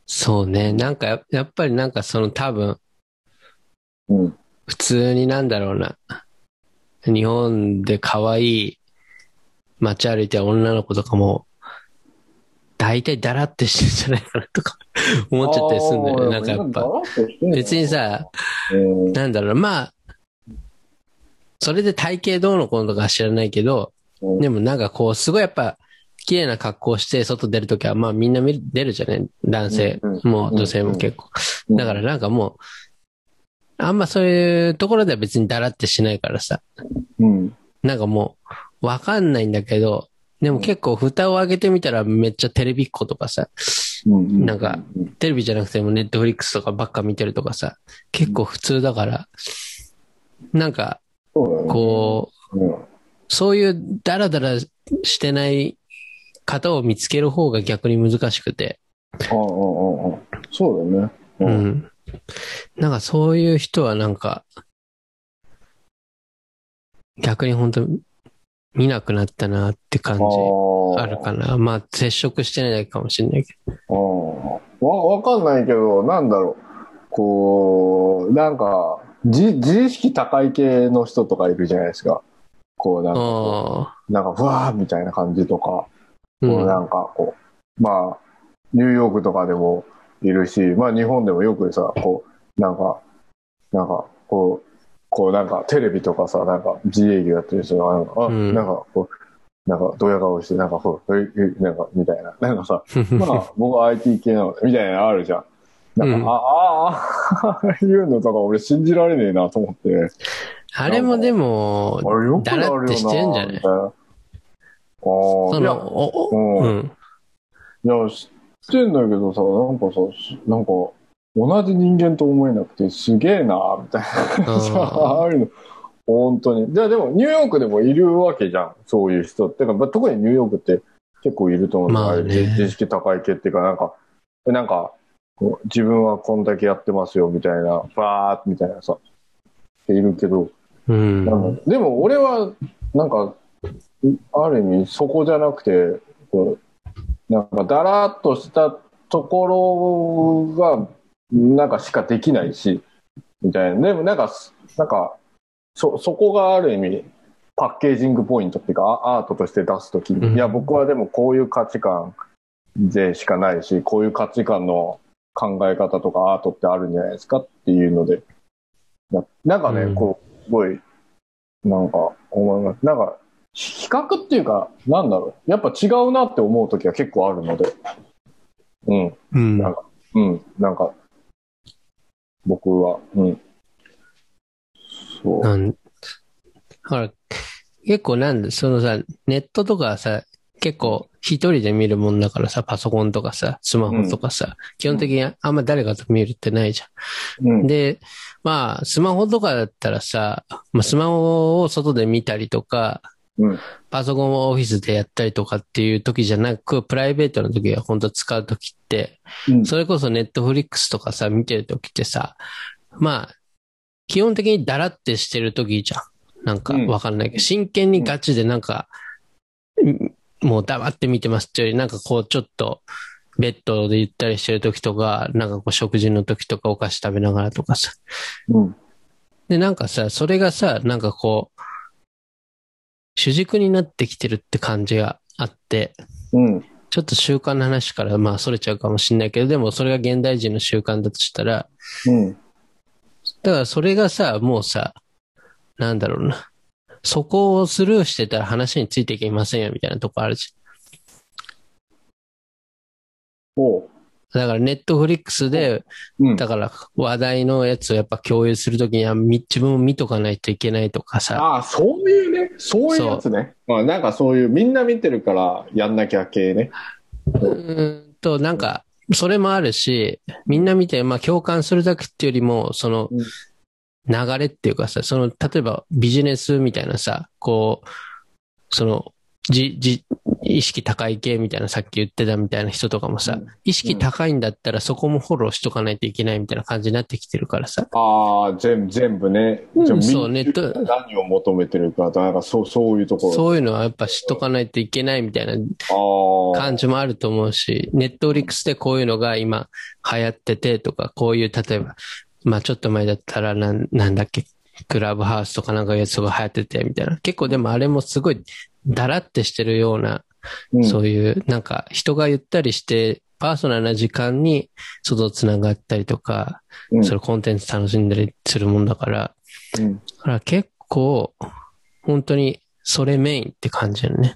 そうね。なんかや、やっぱりなんかその多分、うん。普通になんだろうな。日本で可愛い街歩いてる女の子とかも、大体だらってしてるんじゃないかなとか 思っちゃったりするんだよね。なんかやっぱ。別にさ、うん、なんだろうな、まあ、それで体型どうのこうのとかは知らないけど、うんでもなんかこう、すごいやっぱ、綺麗な格好して外出るときは、まあみんな見る出るじゃない？男性も女性も結構。だからなんかもう、あんまそういうところでは別にだらってしないからさ、うん。なんかもう、わかんないんだけど、でも結構蓋を開けてみたらめっちゃテレビっ子とかさ、うん。なんかうん、テレビじゃなくてもネットフリックスとかばっか見てるとかさ、結構普通だから、なんか。こう、うん。そういうダラダラしてない方を見つける方が逆に難しくて、ああ。そうだよね。ううん。ん。なんかそういう人はなんか、逆に本当見なくなったなって感じああるかな。まあ接触してないだけかもしれないけど。ああ。わ、わかんないけど、なんだろう。こう、なんか、自、自意識高い系の人とかいるじゃないですか。こう、なんかなんか、ふわーみたいな感じとか、う。こうんなんかこう、まあ、ニューヨークとかでもいるし、まあ日本でもよくさ、こう、なんか、なんか、こう、こうなんかテレビとかさ、なんか自営業やってる人が、なんか、あ、うんなんかこう、なんかドヤ顔して、なんかこう、え、え、なんか、みたいな。なんかさ、まあ、僕は IT 系なので、みたいなのあるじゃん。なんか、うんあ、あ、あ あいうのとか俺信じられねえなと思って。あれもでも。だらってしてんじゃその、うん。うん。いや、知ってんだけどさ、なんかさ、しなんか、同じ人間と思えなくて、すげえな、みたいな。さああいうの、本当に。じゃあでも、ニューヨークでもいるわけじゃん、そういう人って。か、まあ特にニューヨークって結構いると思う。まあね。自自意識高い系っていうか、なんか、なんか、自分はこんだけやってますよ、みたいな、バーッみたいなさ、いるけど、うん。でも俺は、なんか、ある意味そこじゃなくて、こうなんかだらっとしたところが、なんかしかできないし、みたいな。でもなんか、なんか、そ、そこがある意味、パッケージングポイントっていうか、アアートとして出すときに、うんいや、僕はでもこういう価値観でしかないし、こういう価値観の考え方とかアートってあるんじゃないですかっていうので、ななんかね、うんこう、すごい、なんか思います。なんか、比較っていうか、なんだろう。やっぱ違うなって思うときは結構あるので。うん。うん。なんか、うん。なんか、僕は、うん。そう。なんほら、結構なんで、そのさ、ネットとかさ、結構一人で見るもんだからさ、パソコンとかさ、スマホとかさ、基本的にあんま誰かと見るってないじゃうんん。。で、まあ、スマホとかだったらさ、まあ、スマホを外で見たりとか、うん。パソコンをオフィスでやったりとかっていう時じゃなく、プライベートの時は本当使う時って、うん。それこそネットフリックスとかさ、見てる時ってさ、まあ、基本的にダラってしてる時じゃん。なんかうんわかんないけど、真剣にガチでなんか、んもう黙って見てますっていうより、なんかこうちょっと、ベッドでゆったりしてる時とか、なんかこう食事の時とかお菓子食べながらとかさ。うん。で、なんかさ、それがさ、なんかこう、主軸になってきてるって感じがあって、うん。ちょっと習慣の話からまあそれちゃうかもしれないけど、でもそれが現代人の習慣だとしたら、うん。だからそれがさ、もうさ、なんだろうな。そこをスルーしてたら話についていけませんよみたいなとこあるじおう。だからネットフリックスで、うん。だから話題のやつをやっぱ共有するときにはみ自分も見とかないといけないとかさ。ああ、そういうね。そういうやつね。まあ、なんかそういう、みんな見てるからやんなきゃ系ね。うーんと、なんか、それもあるし、みんな見て、まあ共感するだけっていうよりも、そのうん流れっていうかさ、その、例えばビジネスみたいなさ、こう、その、じ、じ、意識高い系みたいなさっき言ってたみたいな人とかもさ、うん意識高いんだったらそこもフォローしとかないといけないみたいな感じになってきてるからさ。ああ、全部、全部ね。うんそうみんネット何を求めてるかと、なんかそう、そういうところ。そういうのはやっぱ知っとかないといけないみたいな。感じもあると思うし、ネットフリックスでこういうのが今流行っててとか、こういう、例えば、まあちょっと前だったらなん、なんだっけ、クラブハウスとかなんかやつが流行っててみたいな。結構でもあれもすごいだらってしてるような、うんそういう、なんか人がゆったりして、パーソナルな時間に外つながったりとか、うんそれコンテンツ楽しんだりするもんだから、うんだから結構、本当にそれメインって感じだよね。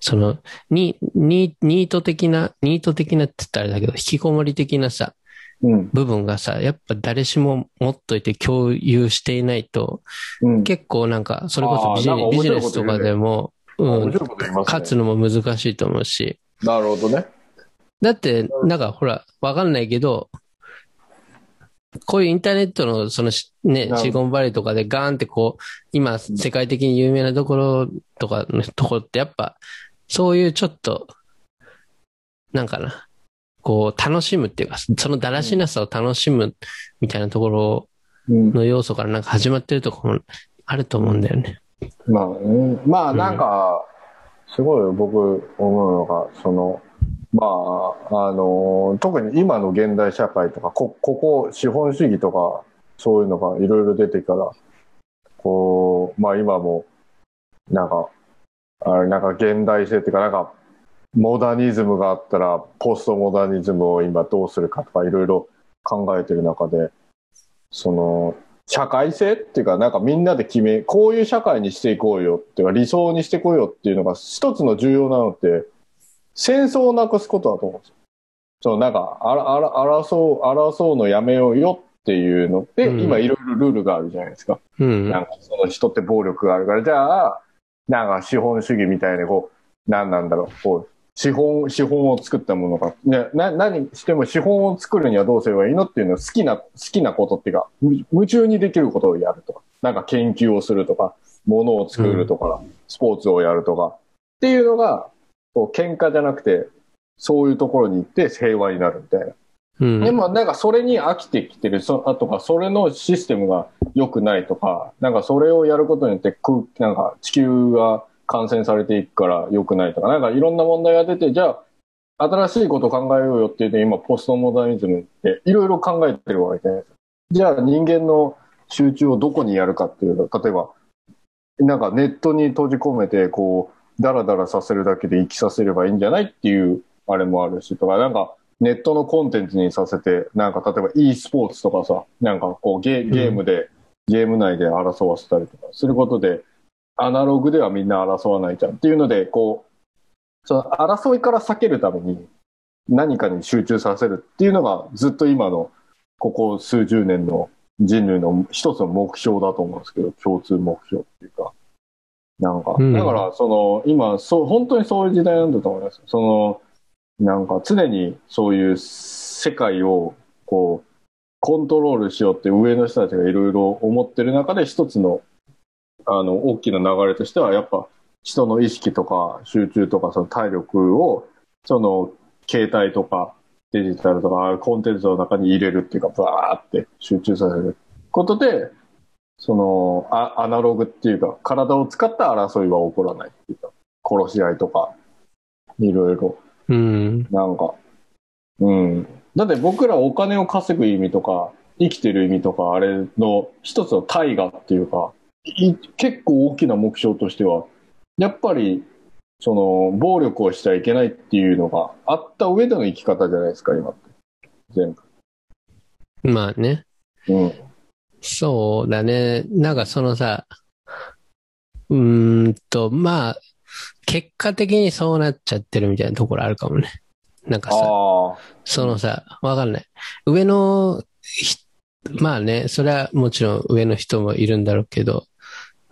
その、に、ニニート的な、ニート的なって言ったらあれだけど、引きこもり的なさ、うん。部分がさ、やっぱ誰しも持っといて共有していないと、うん。結構なんか、それこそビジネスとかでも、うん。勝つのも難しいと思うし、なるほどね。だって、なんかほら、わかんないけど、こういうインターネットの、そのし、ねシリコンバレーとかでガーンってこう、今、世界的に有名なところとかのところって、やっぱ、そういうちょっと、なんかな、こう、楽しむっていうか、そのだらしなさを楽しむみたいなところうん。の要素からなんか始まってるところもあると思うんだよね。まあね。まあなんか、すごい僕思うのが、その、まあ、あの、特に今の現代社会とか、こ、ここ、資本主義とか、そういうのがいろいろ出てから、こう、まあ今も、なんか、あれ、なんか現代性っていうか、なんか、モダニズムがあったら、ポストモダニズムを今どうするかとかいろいろ考えてる中で、その、社会性っていうか、なんかみんなで決め、こういう社会にしていこうよっていうか、理想にしていこうよっていうのが一つの重要なのって、戦争をなくすことだと思うんですよ。そのなんか、あら、あら、争う、争うのやめようよっていうのって、うん今いろいろルールがあるじゃないですか。うん。なんかその人って暴力があるから、じゃあ、なんか資本主義みたいにこう、なんなんだろう、こう、資本、資本を作ったものが、ね、な、何しても資本を作るにはどうすればいいのっていうのを好きな、好きなことっていうか、む夢中にできることをやるとか、なんか研究をするとか、ものを作るとか、スポーツをやるとか、っていうのが、こう、喧嘩じゃなくて、そういうところに行って平和になるみたいな。うん。でもなんかそれに飽きてきてる、そあとかそれのシステムが良くないとか、なんかそれをやることによって空なんか地球が感染されていくから良くないとか、なんかいろんな問題が出て、じゃあ新しいことを考えようよって言って今ポストモダニズムっていろいろ考えてるわけじゃないですか。じゃあ人間の集中をどこにやるかっていうと、例えばなんかネットに閉じ込めてこうダラダラさせるだけで生きさせればいいんじゃないっていうあれもあるしとか、なんかネットのコンテンツにさせて、なんか例えば e スポーツとかさ、なんかこうゲゲームで、ゲーム内で争わせたりとかすることで、アナログではみんな争わないじゃんっていうので、こう、その争いから避けるために何かに集中させるっていうのがずっと今のここ数十年の人類の一つの目標だと思うんですけど、共通目標っていうか。なんか、うんだからその今、そう、本当にそういう時代なんだと思います。その、なんか常にそういう世界をこうコントロールしようって上の人たちがいろいろ思ってる中で一つのあの大きな流れとしてはやっぱ人の意識とか集中とかその体力をその携帯とかデジタルとかコンテンツの中に入れるっていうかバーって集中させることでそのアアナログっていうか体を使った争いは起こらないっていうか殺し合いとかいろいろうん。なんか、うん。だって僕らお金を稼ぐ意味とか、生きてる意味とか、あれの一つの大河っていうか、い結構大きな目標としては、やっぱり、その、暴力をしちゃいけないっていうのがあった上での生き方じゃないですか、今って。全部。まあね。うん。そうだね。なんかそのさ、うーんと、まあ、結果的にそうなっちゃってるみたいなところあるかもね。なんかさ。そのさ、わかんない。上のひ、まあね、それはもちろん上の人もいるんだろうけど、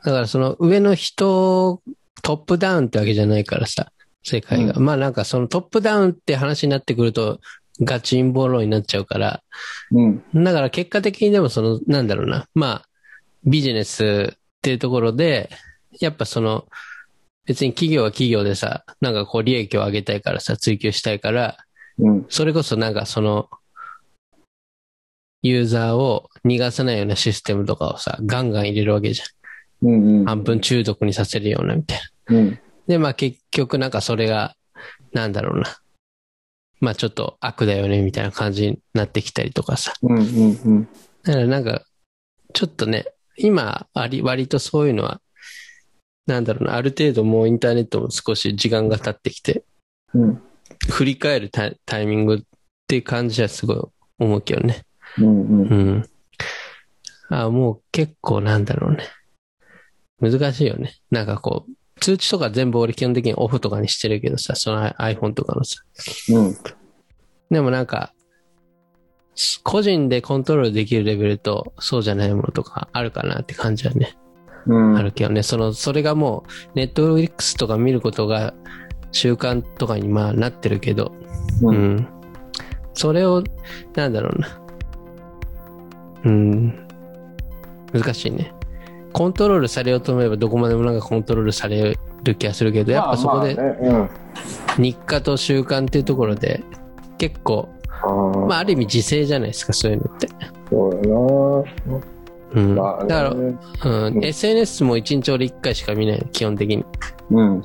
だからその上の人、トップダウンってわけじゃないからさ、世界が。まあなんかそのトップダウンって話になってくると、ガチンボロになっちゃうから、うん。だから結果的にでもその、なんだろうな、まあ、ビジネスっていうところで、やっぱその、別に企業は企業でさ、なんかこう利益を上げたいからさ、追求したいから、うん。それこそなんかその、ユーザーを逃がさないようなシステムとかをさ、ガンガン入れるわけじゃうん。うんん。半分中毒にさせるようなみたいな。うん。で、まあ結局なんかそれが、なんだろうな。まあちょっと悪だよねみたいな感じになってきたりとかさ。うん。うん。だからなんか、ちょっとね、今、あり、割とそういうのは、なんだろうな、ある程度もうインターネットも少し時間が経ってきて、うん。振り返るタイミングっていう感じはすごい思うけどね。うん。うん。うん。あもう結構なんだろうね。難しいよね。なんかこう、通知とか全部俺基本的にオフとかにしてるけどさ、その iPhone とかのさ。うん。でもなんか、個人でコントロールできるレベルと、そうじゃないものとかあるかなって感じはね、うん。あるけどね。その、それがもう、ネットフリックスとか見ることが習慣とかにまあなってるけど、う。うんん。それを、なんだろうな。うん。難しいね。コントロールされようと思えばどこまでもなんかコントロールされる気がするけど、やっぱそこで日課と習慣っていうところで結構、うん。まあある意味自制じゃないですか、そういうのって。そうやうん。な。まあね、だから、うん、うん SNS も1日俺1回しか見ない、基本的に。うん。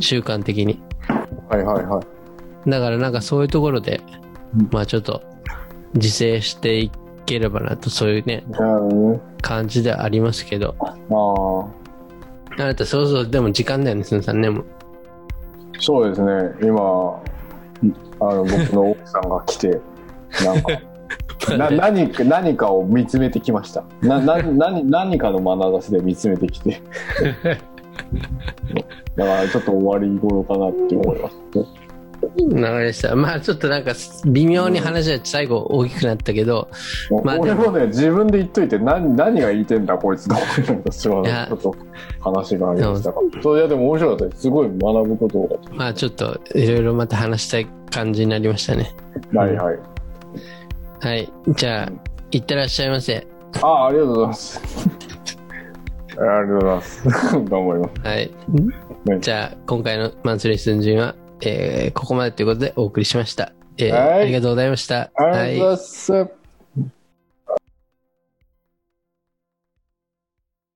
習慣的に。はいはいはい。だからなんかそういうところでうん、まあちょっと自制していければなと、そういうね。感じではありますけど。ああなた、そうそう、でも時間だよね、すんさんね。もそうですね。今、あの、僕の奥さんが来て、なんか、な何か何かを見つめてきました。なな何何かの眼差しで見つめてきて。だからちょっと終わり頃かなって思います。流れでした。まあちょっとなんか微妙に話は最後大きくなったけど、まあでも俺もね、自分で言っといて何何が言いてんだこいつがら私はちょっと話がありましたから。そういやでも面白かったです。すごい学ぶことが。まあちょっといろいろまた話したい感じになりましたね。はいはい。はい。じゃあ、いってらっしゃいませ。ああ、ありがとうございます。ありがとうございます。頑張ります。はい。はいじゃあ、今回のマンスリー寸人は、えーここまでということでお送りしました。えーはいありがとうございました。ありがとうございます。